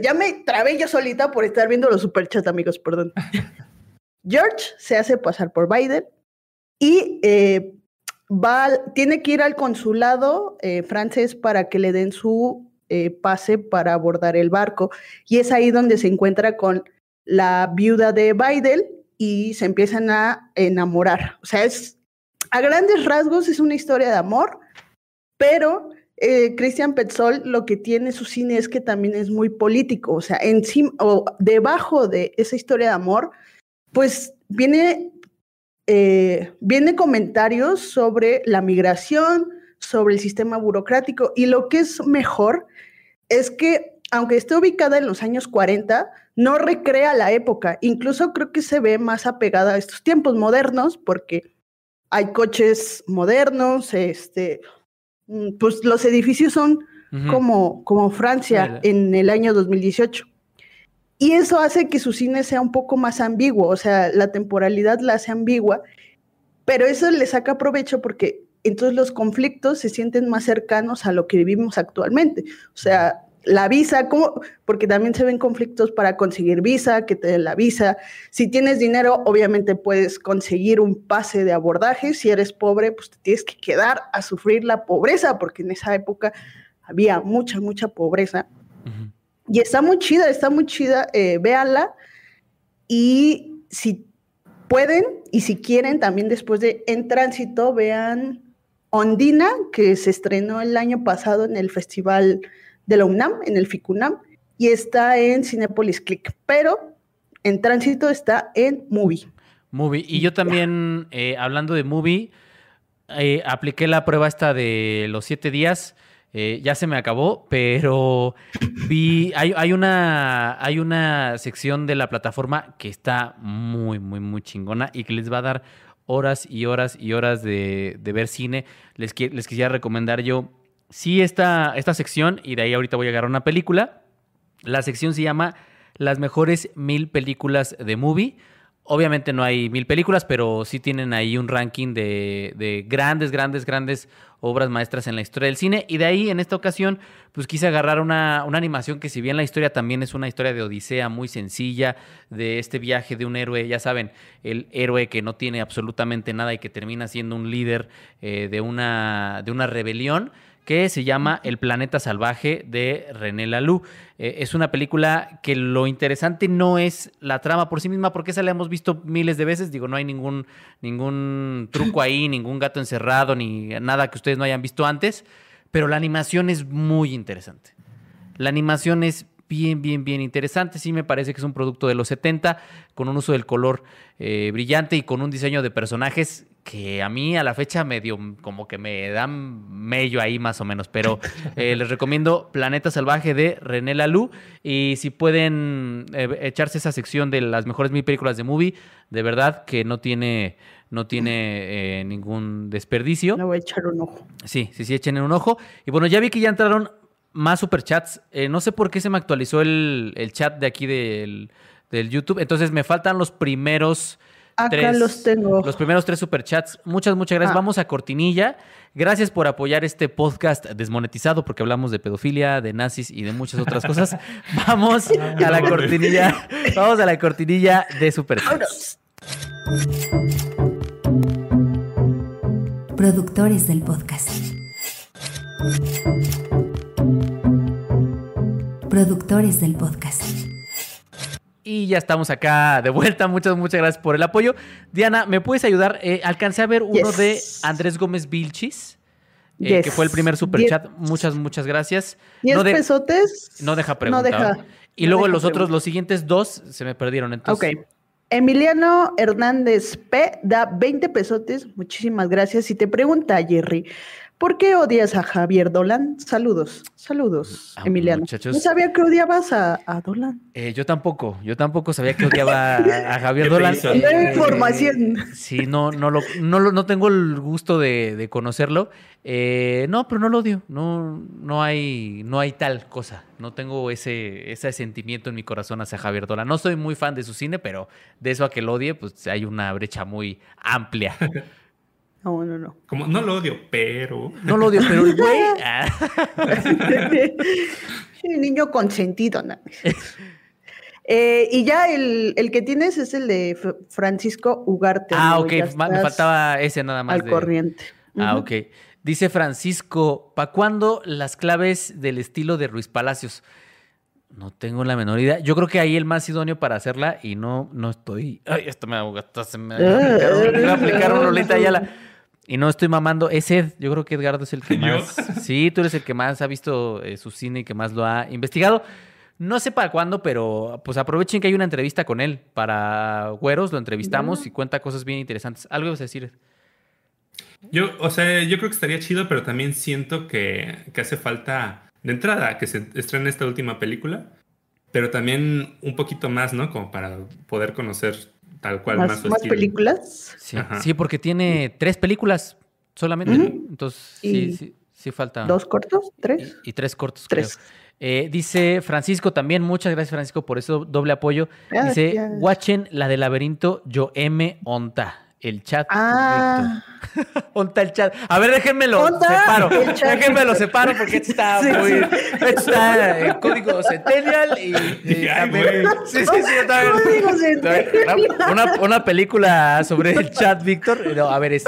Ya me trabé yo solita por estar viendo los superchats, amigos, perdón. George se hace pasar por Baidel y eh, tiene que ir al consulado eh, francés para que le den su eh, pase para abordar el barco. Y es ahí donde se encuentra con la viuda de Baidel y se empiezan a enamorar. O sea, es a grandes rasgos es una historia de amor, pero eh, Christian Petzold lo que tiene su cine es que también es muy político. O sea, encima o debajo de esa historia de amor, pues viene eh, viene comentarios sobre la migración, sobre el sistema burocrático y lo que es mejor es que aunque esté ubicada en los años 40, no recrea la época, incluso creo que se ve más apegada a estos tiempos modernos porque hay coches modernos, este, mm, pues los edificios son como, como Francia en el año 2018. Y eso hace que su cine sea un poco más ambiguo, o sea, la temporalidad la hace ambigua, pero eso le saca provecho porque entonces los conflictos se sienten más cercanos a lo que vivimos actualmente. O sea, la visa, ¿cómo? porque también se ven conflictos para conseguir visa, que te den la visa. Si tienes dinero, obviamente puedes conseguir un pase de abordaje. Si eres pobre, pues te tienes que quedar a sufrir la pobreza, porque en esa época había mucha, mucha pobreza. Y está muy chida, está muy chida, eh, véanla. Y si pueden y si quieren, también después de En Tránsito, vean Ondina, que se estrenó el año pasado en el Festival de la UNAM, en el FICUNAM, y está en Cinepolis Click, pero En Tránsito está en Movie. Movie. Y yo también, eh, hablando de Movie, eh, apliqué la prueba esta de los siete días eh, ya se me acabó, pero vi. Hay, una, hay una sección de la plataforma que está muy, muy, muy chingona y que les va a dar horas y horas y horas de, ver cine. Les, les quisiera recomendar yo. Sí, esta, esta sección, y de ahí ahorita voy a agarrar una película. La sección se llama Las mejores mil películas de movie. Obviamente no hay mil películas, pero sí tienen ahí un ranking de, de, grandes, grandes, grandes obras maestras en la historia del cine. Y de ahí, en esta ocasión, pues quise agarrar una, una animación que si bien la historia también es una historia de odisea muy sencilla, de este viaje de un héroe, ya saben, el héroe que no tiene absolutamente nada y que termina siendo un líder eh, de, una, de una rebelión que se llama El planeta salvaje de René Laloux. Eh, es una película que lo interesante no es la trama por sí misma, porque esa la hemos visto miles de veces. Digo, no hay ningún, ningún truco ahí, ningún gato encerrado, ni nada que ustedes no hayan visto antes. Pero la animación es muy interesante. La animación es bien, bien, bien interesante. Sí me parece que es un producto de los 70, con un uso del color eh, brillante y con un diseño de personajes que a mí a la fecha medio como que me dan mello ahí más o menos, pero eh, les recomiendo Planeta Salvaje de René Lalou y si pueden eh, echarse esa sección de las mejores mil películas de movie, de verdad que no tiene no tiene eh, ningún desperdicio. Le voy a echar un ojo. Sí, sí, sí, echen un ojo. Y bueno, ya vi que ya entraron más superchats. no sé por qué se me actualizó el, chat de aquí del, del YouTube, entonces me faltan los primeros Acá los tengo. Los primeros tres superchats. Muchas, muchas gracias. Ah. Vamos a cortinilla. Gracias por apoyar este podcast desmonetizado porque hablamos de pedofilia, de nazis y de muchas otras cosas. Vamos a la cortinilla. Vamos a la cortinilla de superchats. Productores del podcast. Productores del podcast. Y ya estamos acá de vuelta. Muchas, muchas gracias por el apoyo. Diana, ¿me puedes ayudar? Eh, alcancé a ver uno de Andrés Gómez Vilchis, eh, que fue el primer superchat. Muchas, muchas gracias. ¿Diez no pesotes? No deja preguntar. No deja, y luego los otros, los siguientes dos, se me perdieron. Entonces. Ok. Emiliano Hernández P da 20 pesotes. Muchísimas gracias. Y te pregunta, Jerry, ¿Por qué odias a Javier Dolan? Saludos, saludos, ah, Emiliano. No sabía que odiabas a, Dolan. Eh, yo tampoco, yo tampoco sabía que odiaba a, Javier Dolan. No información. Sí, no, no, lo, no, no tengo el gusto de, conocerlo. Eh, no, pero no lo odio. No, no, hay, no hay tal cosa. No tengo ese, ese sentimiento en mi corazón hacia Javier Dolan. No soy muy fan de su cine, pero de eso a que lo odie, pues hay una brecha muy amplia. No, no, no. Como, no lo odio, pero. No lo odio, pero el güey. sí, niño consentido, ¿no? Eh, y ya el, que tienes es el de Francisco Ugarte. Ah, ok, me faltaba ese nada más. Al corriente. Ah, ok. Dice Francisco, ¿para cuándo las claves del estilo de Ruiz Palacios? No tengo la menor idea. Yo creo que ahí el más idóneo para hacerla y no, no estoy. Ay, esto me va se me va a aplicar un rolita la y no estoy mamando, es Ed. Yo creo que Edgardo es el que más. Sí, tú eres el que más ha visto eh, su cine y que más lo ha investigado. No sé para cuándo, pero pues aprovechen que hay una entrevista con él para Güeros, lo entrevistamos y cuenta cosas bien interesantes. ¿Algo ibas a decir? Yo, o sea, yo creo que estaría chido, pero también siento que, que hace falta de entrada que se estrene esta última película, pero también un poquito más, ¿no? Como para poder conocer Tal cual, más, más, películas. Sí, porque tiene tres películas solamente. Entonces, sí, sí, sí, falta. ¿Dos cortos? ¿Tres? Y, tres cortos. Tres. Eh, dice Francisco también, muchas gracias Francisco por eso, doble apoyo. Dice, watchen la del laberinto Yo M Onta el chat. Ah. Onta el chat. A ver, déjenmelo separo. Déjenmelo separo porque esto está muy. está en código Centennial y. y sí, sí, sí. Una, una, película sobre el chat, Víctor. No, a ver, es.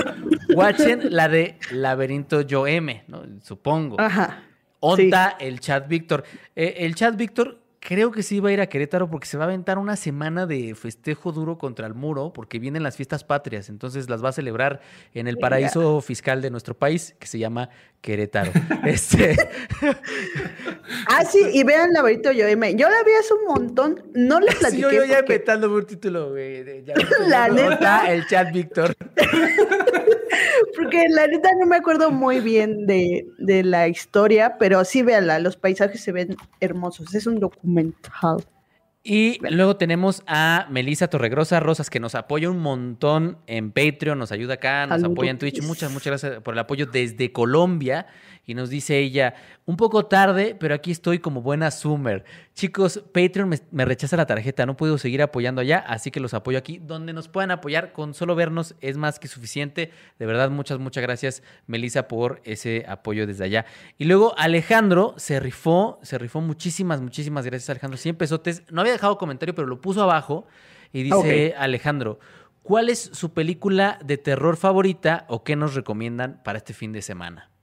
Watchen la de Laberinto Yo M, ¿no? Supongo. Ajá. Onta el chat, Víctor. Eh, el chat, Víctor, creo que sí va a ir a Querétaro porque se va a aventar una semana de festejo duro contra el muro porque vienen las fiestas patrias, entonces las va a celebrar en el paraíso fiscal de nuestro país que se llama Querétaro. este... ah, sí, y vean la yo Yo la vi hace un montón, no la platiqué. Sí, yo, yo ya porque... un título, güey. la neta. El chat Víctor. Porque la neta no me acuerdo muy bien de, la historia, pero sí véanla, los paisajes se ven hermosos, es un documental. Y luego tenemos a Melissa Torregrosa Rosas, que nos apoya un montón en Patreon, nos ayuda acá, nos apoya en Twitch. Muchas, muchas gracias por el apoyo desde Colombia. Y nos dice ella, un poco tarde, pero aquí estoy como buena Summer. Chicos, Patreon me, rechaza la tarjeta, no puedo seguir apoyando allá, así que los apoyo aquí. Donde nos puedan apoyar, con solo vernos es más que suficiente. De verdad, muchas, muchas gracias, Melissa, por ese apoyo desde allá. Y luego Alejandro se rifó, se rifó muchísimas, muchísimas gracias, Alejandro. 100 pesotes. No había dejado comentario, pero lo puso abajo y dice Alejandro. ¿Cuál es su película de terror favorita o qué nos recomiendan para este fin de semana?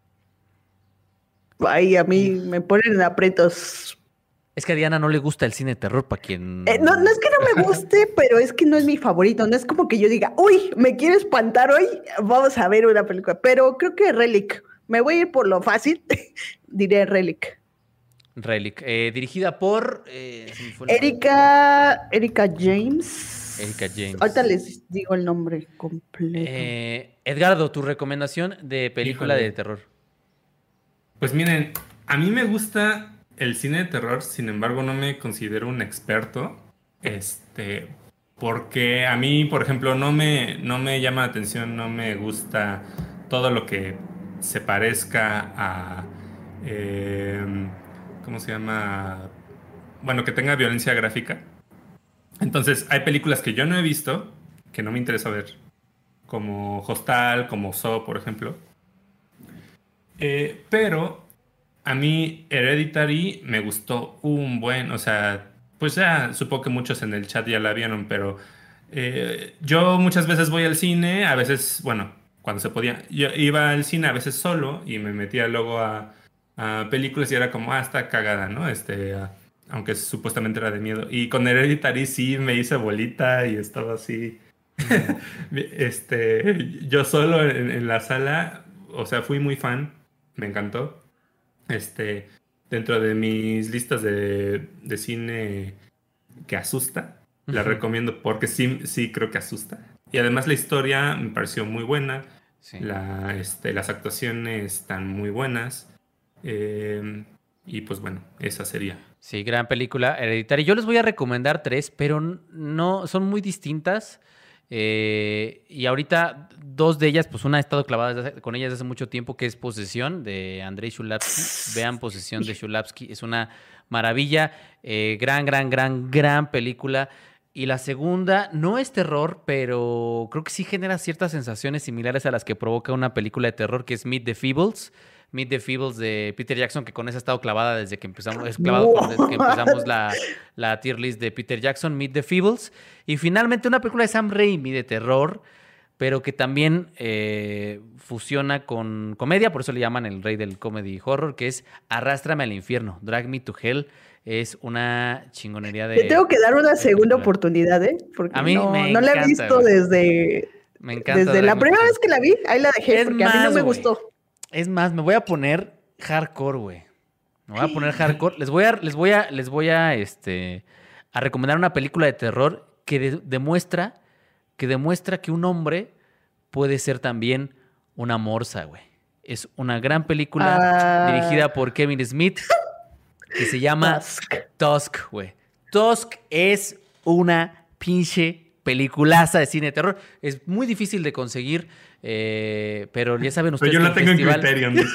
Ay, a mí me ponen en aprietos. Es que a Diana no le gusta el cine de terror, para quien. Eh, no, no es que no me guste, pero es que no es mi favorito. No es como que yo diga, uy, me quiero espantar hoy, vamos a ver una película. Pero creo que Relic. Me voy a ir por lo fácil, diré Relic. Relic. Eh, dirigida por. Eh, Erika. Erika James. Erika James. Ahorita les digo el nombre completo. Eh, Edgardo, tu recomendación de película de terror. Pues miren, a mí me gusta el cine de terror, sin embargo, no me considero un experto. Este. Porque a mí, por ejemplo, no me, no me llama la atención, no me gusta todo lo que se parezca a. ¿Cómo se llama? Bueno, que tenga violencia gráfica. Entonces, hay películas que yo no he visto, que no me interesa ver, como Hostal, como Saw, por ejemplo. Eh, pero a mí Hereditary me gustó un buen, o sea, pues ya supongo que muchos en el chat ya la vieron, pero eh, yo muchas veces voy al cine, a veces, bueno, cuando se podía, yo iba al cine a veces solo y me metía luego a, películas y era como, ah, está cagada, ¿no? Este, aunque supuestamente era de miedo. Y con Hereditary sí me hice bolita y estaba así, este, yo solo en, la sala, o sea, fui muy fan, me encantó. Este, dentro de mis listas de, cine que asusta, la recomiendo porque sí, sí creo que asusta. Y además la historia me pareció muy buena. La, este, las actuaciones están muy buenas. Eh, y pues bueno, esa sería. Sí, gran película hereditaria. Yo les voy a recomendar tres, pero no son muy distintas. Eh, y ahorita dos de ellas, pues una ha estado clavada con ellas desde hace mucho tiempo, que es Posesión de Andrei Shulapsky. Vean Posesión de Shulapsky, es una maravilla. Eh, gran, gran, gran, gran película. Y la segunda no es terror, pero creo que sí genera ciertas sensaciones similares a las que provoca una película de terror que es Meet the Feebles. Meet the Feebles de Peter Jackson, que con esa ha estado clavada desde que empezamos, es clavado desde que empezamos la, la, tier list de Peter Jackson, Meet the Feebles. Y finalmente una película de Sam Raimi de terror, pero que también eh, fusiona con comedia, por eso le llaman el rey del comedy horror, que es Arrástrame al infierno, Drag Me to Hell es una chingonería de. Te tengo que dar una segunda oportunidad, ¿eh? Porque a mí no, no la he visto desde. Me encanta. Desde la primera vez que la vi, ahí la dejé, porque a mí no me gustó. Es más, me voy a poner hardcore, güey. Me voy a poner hardcore. Les voy a, les voy a, les voy a, este, a recomendar una película de terror que demuestra, que demuestra que un hombre puede ser también una morsa, güey. Es una gran película ah. dirigida por Kevin Smith que se llama Tusk, güey. Tusk es una pinche peliculaza de cine de terror. Es muy difícil de conseguir, eh, pero ya saben ustedes. Pero yo la tengo en Criterion.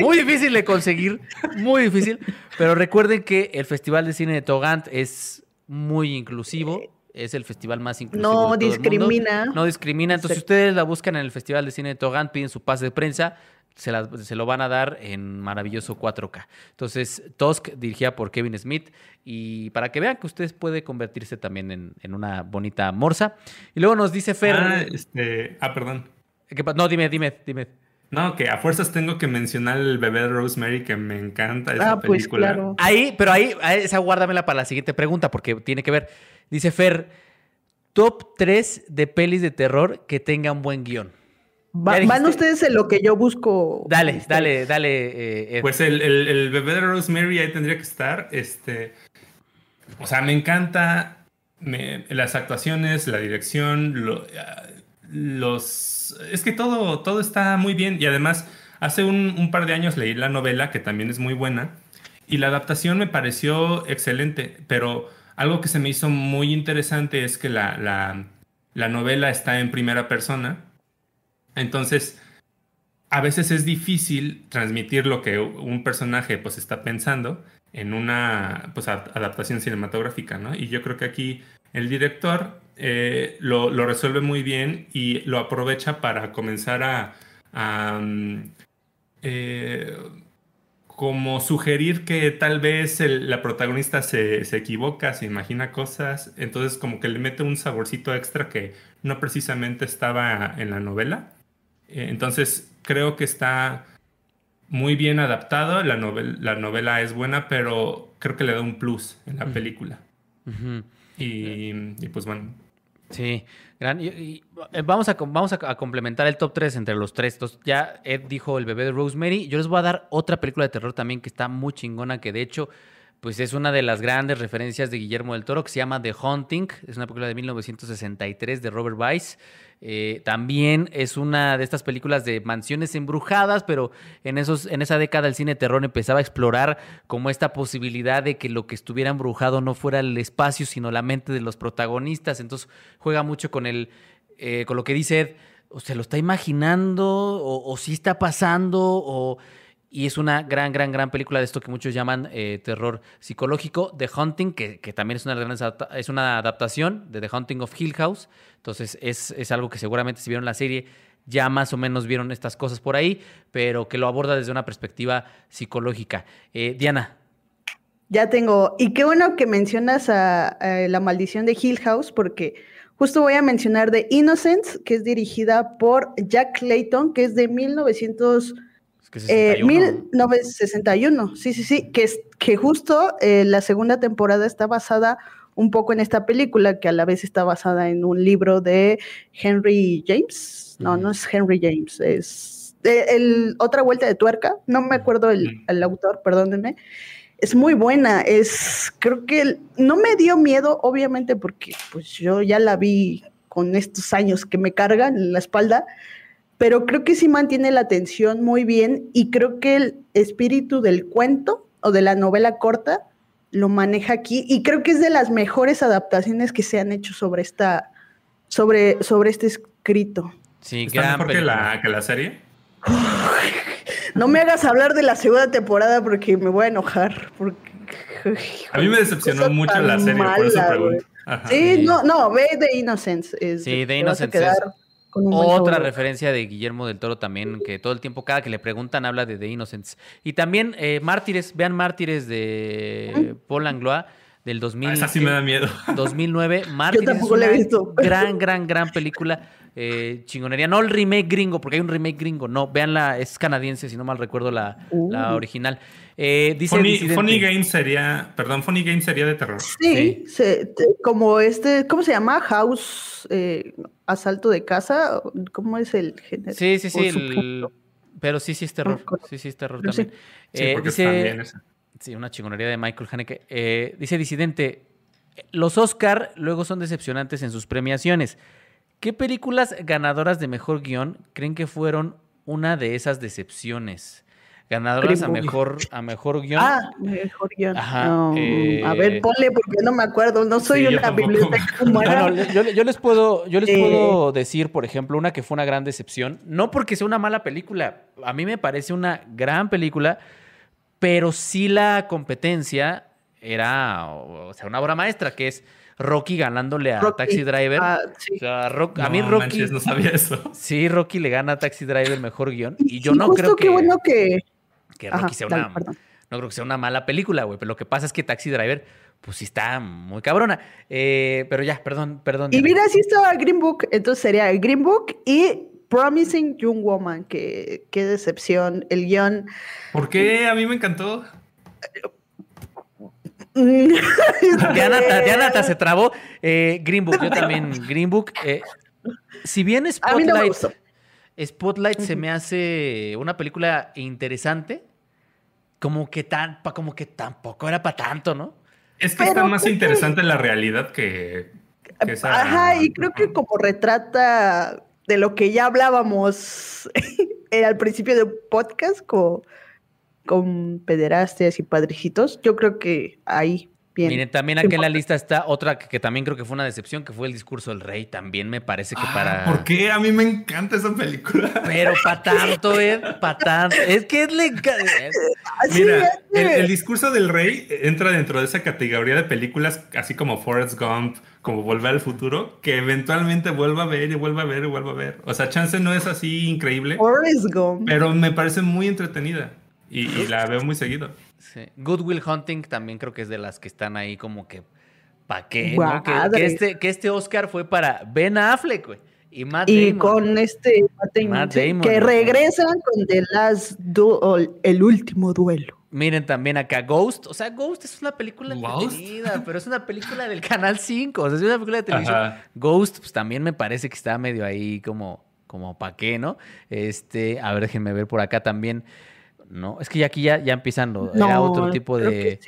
muy difícil de conseguir, muy difícil. Pero recuerden que el Festival de Cine de Togant es muy inclusivo. Es el festival más inclusivo. No discrimina. No discrimina. Entonces, si ustedes la buscan en el Festival de Cine de Togant, piden su pase de prensa, se, lo van a dar en maravilloso 4K. Entonces, Tusk dirigida por Kevin Smith y para que vean que ustedes puede convertirse también en, una bonita morsa. Y luego nos dice Fer... Ah, este... ah perdón. no, dime, dime, dime. No, que a fuerzas tengo que mencionar el bebé de Rosemary, que me encanta esa ah, pues, película. Ahí, pero ahí, esa guárdamela para la siguiente pregunta, porque tiene que ver. Dice Fer, top 3 de pelis de terror que tengan buen guion van ustedes en lo que yo busco. Dale, este, dale, dale. Eh, pues el, el, bebé de Rosemary ahí tendría que estar. Este, o sea, me encanta las actuaciones, la dirección, los... Es que todo, todo está muy bien y además hace un, un, par de años leí la novela que también es muy buena y la adaptación me pareció excelente, pero algo que se me hizo muy interesante es que la, la, la novela está en primera persona entonces, a veces es difícil transmitir lo que un personaje pues está pensando en una pues, adaptación cinematográfica, ¿no? Y yo creo que aquí el director eh, lo, resuelve muy bien y lo aprovecha para comenzar a, mm, eh, como sugerir que tal vez la protagonista se, se, equivoca, se imagina cosas, entonces como que le mete un saborcito extra que no precisamente estaba en la novela. Eh, entonces, creo que está muy bien adaptado. La, la novela es buena, pero creo que le da un plus en la película. y, pues bueno. Sí, gran. Y, eh, vamos a, vamos a, complementar el top 3 entre los tres. ya Ed dijo El bebé de Rosemary. Yo les voy a dar otra película de terror también que está muy chingona, que de hecho pues es una de las grandes referencias de Guillermo del Toro, que se llama The Haunting, es una película de 1963 de Robert Weiss. Eh, también es una de estas películas de mansiones embrujadas, pero en, esos, en esa década el cine terror empezaba a explorar como esta posibilidad de que lo que estuviera embrujado no fuera el espacio, sino la mente de los protagonistas. Entonces juega mucho con, el, eh, con lo que dice Ed, o se lo está imaginando, o, o si está pasando, o y es una gran, gran, gran película de esto que muchos llaman eh, terror psicológico. The Haunting, que, también es una, es una adaptación de The Haunting of Hill House. Entonces es, es, algo que seguramente si vieron la serie ya más o menos vieron estas cosas por ahí, pero que lo aborda desde una perspectiva psicológica. Eh, Diana. Ya tengo. Y qué bueno que mencionas a, La maldición de Hill House, porque justo voy a mencionar The Innocence, que es dirigida por Jack Clayton, que es de 1900 1961, eh, sí, sí, sí, que, es, que justo eh, la segunda temporada está basada un poco en esta película, que a la vez está basada en un libro de Henry James. No, no es Henry James, es el, otra vuelta de tuerca, no me acuerdo el, el autor, perdónenme. Es muy buena, es, creo que no me dio miedo, obviamente, porque pues yo ya la vi con estos años que me cargan en la espalda, pero creo que sí mantiene la atención muy bien y creo que el espíritu del cuento o de la novela corta lo maneja aquí y creo que es de las mejores adaptaciones que se han hecho sobre esta sobre, sobre este escrito. Sí, ¿Está mejor que la, que la serie? no me hagas hablar de la segunda temporada porque me voy a enojar. Porque, a mí me decepcionó mucho la serie, por eso pregunto. Sí, no, no, ve The Innocence. sí, The Innocence. Otra referencia de Guillermo del Toro también, que todo el tiempo, cada que le preguntan, habla de The Innocents. Y también eh, Mártires, vean Mártires de Paul Langlois del 2000. Ah, esa sí me da miedo. 2009. Mártires Yo tampoco la he visto. Gran, gran, gran película. Eh, chingonería. No el remake gringo, porque hay un remake gringo. No, veanla, es canadiense, si no mal recuerdo la, la uh. original. Eh, dice Funny, Game sería, perdón, Funny Game sería de terror. Sí, como este, ¿cómo se llama? House, eh, asalto de casa, ¿cómo es el género? Sí, sí, sí, pero sí, sí es terror, sí, sí es terror también. Eh, dice, sí, una chingonería de Michael Haneke. dice Disidente, los Oscar luego son decepcionantes en sus premiaciones. ¿Qué películas ganadoras de mejor guion creen que fueron una de esas decepciones? Ganadoras a mejor, a mejor guion. Ah, mejor guion. Ajá, eh, a ver, ponle porque no me acuerdo. No soy una biblioteca humana. yo, les puedo, yo les eh. puedo decir, por ejemplo, una que fue una gran decepción. No porque sea una mala película. A mí me parece una gran película, pero sí la competencia era, o sea, una obra maestra, que es Rocky ganándole a Taxi Driver. Ah, o sea, a mí Rocky. no sabía eso. Sí, Rocky le gana a Taxi Driver el mejor guion. Y yo no creo que. Qué bueno que que Rocky sea una. no creo que sea una mala película, güey. Pero lo que pasa es que Taxi Driver, pues sí está muy cabrona. Eh, pero ya, perdón, perdón. Y mira, si estaba Green Book, entonces sería Green Book y Promising Young Woman. Que, qué decepción. El guion. ¿Por qué? A mí me encantó. Diana, se trabó. Eh, Green Book, yo también. Green Book. Eh, si bien Spotlight. Spotlight se me hace una película interesante, como que, tan, como que tampoco era para tanto, ¿no? Es que está más interesante la realidad que, esa... Ajá, y creo que como retrata de lo que ya hablábamos al principio del podcast con, con pederastas y padrecitos, yo creo que ahí Miren, también aquí en la lista está otra que, también creo que fue una decepción, que fue el discurso del rey. También me parece que ah, para. ¿Por qué? A mí me encanta esa película. Pero para tanto, Ed, para tanto. Es que es le Mira, el, discurso del rey entra dentro de esa categoría de películas, así como Forrest Gump, como Volver al futuro, que eventualmente vuelva a ver y vuelva a ver y vuelva a ver. O sea, Chance no es así increíble. Forrest Gump. Pero me parece muy entretenida y la veo muy seguido. Good Will Hunting también creo que es de las que están ahí como que, ¿para qué? Que, este, que este Oscar fue para Ben Affleck, güey. Y, Matt y con este Matt Damon, que regresan con The Last Duel, el último duelo. Miren también acá Ghost. O sea, Ghost es una película entretenida, pero es una película del Canal 5. O sea, es una película de televisión. Ghost, pues también me parece que está medio ahí como, como pa' qué, ¿no? Este, a ver, déjenme ver por acá también. No, es que ya aquí ya, ya empiezan, era otro tipo de,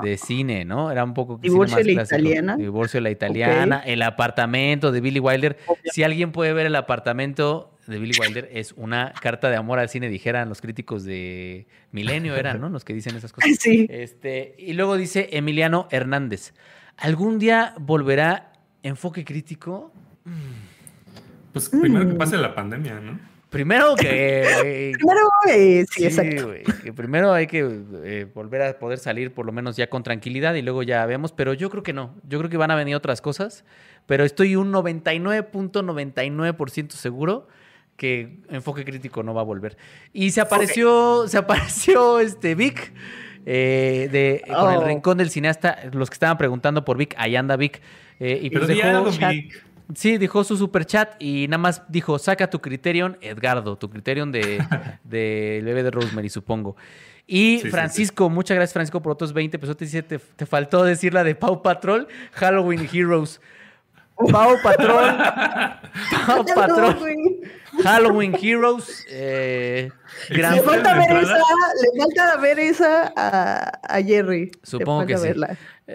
de cine, ¿no? Era un poco Divorcio de la italiana. Divorcio de la italiana, el apartamento de Billy Wilder. Si alguien puede ver el apartamento de Billy Wilder, es una carta de amor al cine, dijeran los críticos de Milenio, eran, ¿no? Los que dicen esas cosas. Sí. Este, y luego dice Emiliano Hernández. ¿Algún día volverá enfoque crítico? Pues primero que mm. pase la pandemia, ¿no? Primero que. primero, eh, sí, exacto. que primero hay que eh, volver a poder salir, por lo menos ya con tranquilidad, y luego ya vemos. Pero yo creo que no. Yo creo que van a venir otras cosas. Pero estoy un 99.99% seguro que Enfoque Crítico no va a volver. Y se apareció, se apareció este Vic. Eh, de, con el oh. rincón del cineasta, los que estaban preguntando por Vic, ahí anda Vic. y pues dejó, Vic. Sí, dijo su super chat y nada más dijo, saca tu Criterion, Edgardo, tu Criterion de, de bebé de Rosemary, supongo. Y Francisco, muchas gracias Francisco por otros 20 pesos. Te dice, te, te, faltó decir la de Pau Patrol, Halloween Heroes. Pau Patrol. Pau Patrol. Halloween Heroes. Eh, le, falta ver esa, le falta ver esa a, a Jerry. Supongo que sí.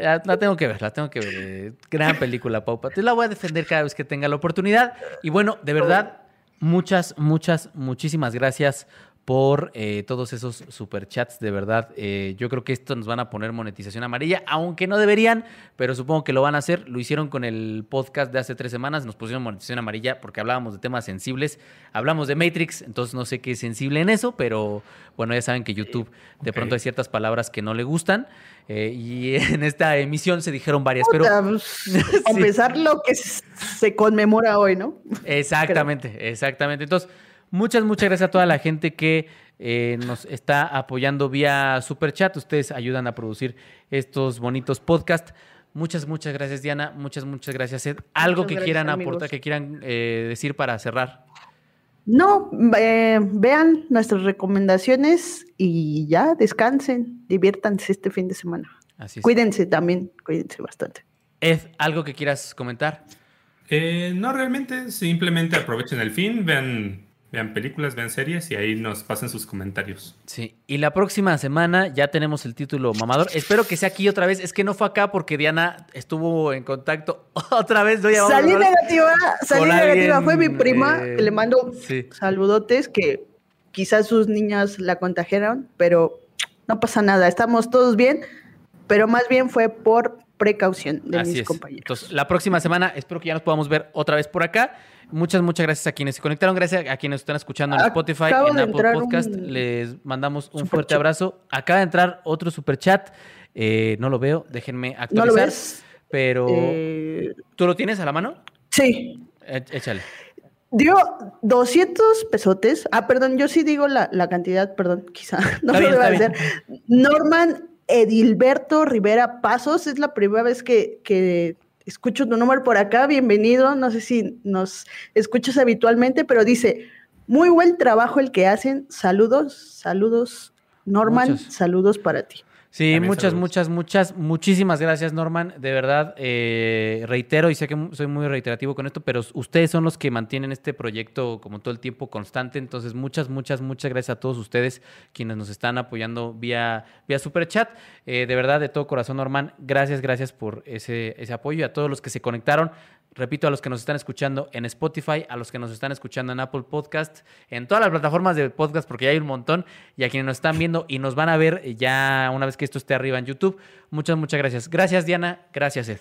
La tengo que ver, la tengo que ver. Eh, gran película, Pau Patrol. La voy a defender cada vez que tenga la oportunidad. Y bueno, de verdad, muchas, muchas, muchísimas gracias por eh, todos esos superchats, de verdad. Eh, yo creo que esto nos van a poner monetización amarilla, aunque no deberían, pero supongo que lo van a hacer. Lo hicieron con el podcast de hace tres semanas, nos pusieron monetización amarilla porque hablábamos de temas sensibles. Hablamos de Matrix, entonces no sé qué es sensible en eso, pero bueno, ya saben que YouTube de pronto hay ciertas palabras que no le gustan. Eh, y en esta emisión se dijeron varias, pero... Pues, a pesar lo que se conmemora hoy, ¿no? Exactamente, exactamente. Entonces... Muchas, muchas gracias a toda la gente que eh, nos está apoyando vía Super Chat. Ustedes ayudan a producir estos bonitos podcasts. Muchas, muchas gracias, Diana. Muchas, muchas gracias, Ed. ¿Algo que quieran aportar, que quieran eh, decir para cerrar? No, eh, vean nuestras recomendaciones y ya descansen, diviértanse este fin de semana. Así Cuídense también, cuídense bastante. Ed, ¿algo que quieras comentar? no, realmente, simplemente aprovechen el fin, vean vean películas, vean series y ahí nos pasen sus comentarios. Sí, y la próxima semana ya tenemos el título mamador. Espero que sea aquí otra vez. Es que no fue acá porque Diana estuvo en contacto otra vez. salí negativa, salí negativa. Fue mi prima que le mando saludotes que quizás sus niñas la contagiaron, pero no pasa nada. Estamos todos bien, pero más bien fue por precaución de mis compañeros. Entonces, la próxima semana espero que ya nos podamos ver otra vez por acá. Muchas, muchas gracias a quienes se conectaron. Gracias a quienes están escuchando en Spotify, en Apple Podcast. Les mandamos un fuerte abrazo. Acaba de entrar otro super chat. Eh, no lo veo, déjenme actualizar. Pero, eh, ¿tú lo tienes a la mano? Sí. E, échale. Dio 200 pesotes. Ah, perdón, yo sí digo la, cantidad, perdón, quizá. No lo debo hacer. Norman Edilberto Rivera Pasos. Es la primera vez que, que escucho tu número por acá, bienvenido, no sé si nos escuchas habitualmente, pero dice, muy buen trabajo el que hacen, saludos, saludos, Norman, saludos para ti. Sí, muchas, muchas, muchas, muchísimas gracias, Norman. De verdad, eh, reitero y sé que soy muy reiterativo con esto, pero ustedes son los que mantienen este proyecto como todo el tiempo constante. Entonces, muchas, muchas, muchas gracias a todos ustedes quienes nos están apoyando vía, vía Super Chat. Eh, de verdad, de todo corazón, Norman, gracias, gracias por ese, ese apoyo y a todos los que se conectaron. Repito, a los que nos están escuchando en Spotify, a los que nos están escuchando en Apple Podcast, en todas las plataformas de podcast, porque ya hay un montón, y a quienes nos están viendo y nos van a ver ya una vez que esto esté arriba en YouTube. Muchas, muchas gracias. Gracias, Diana. Gracias, Ed.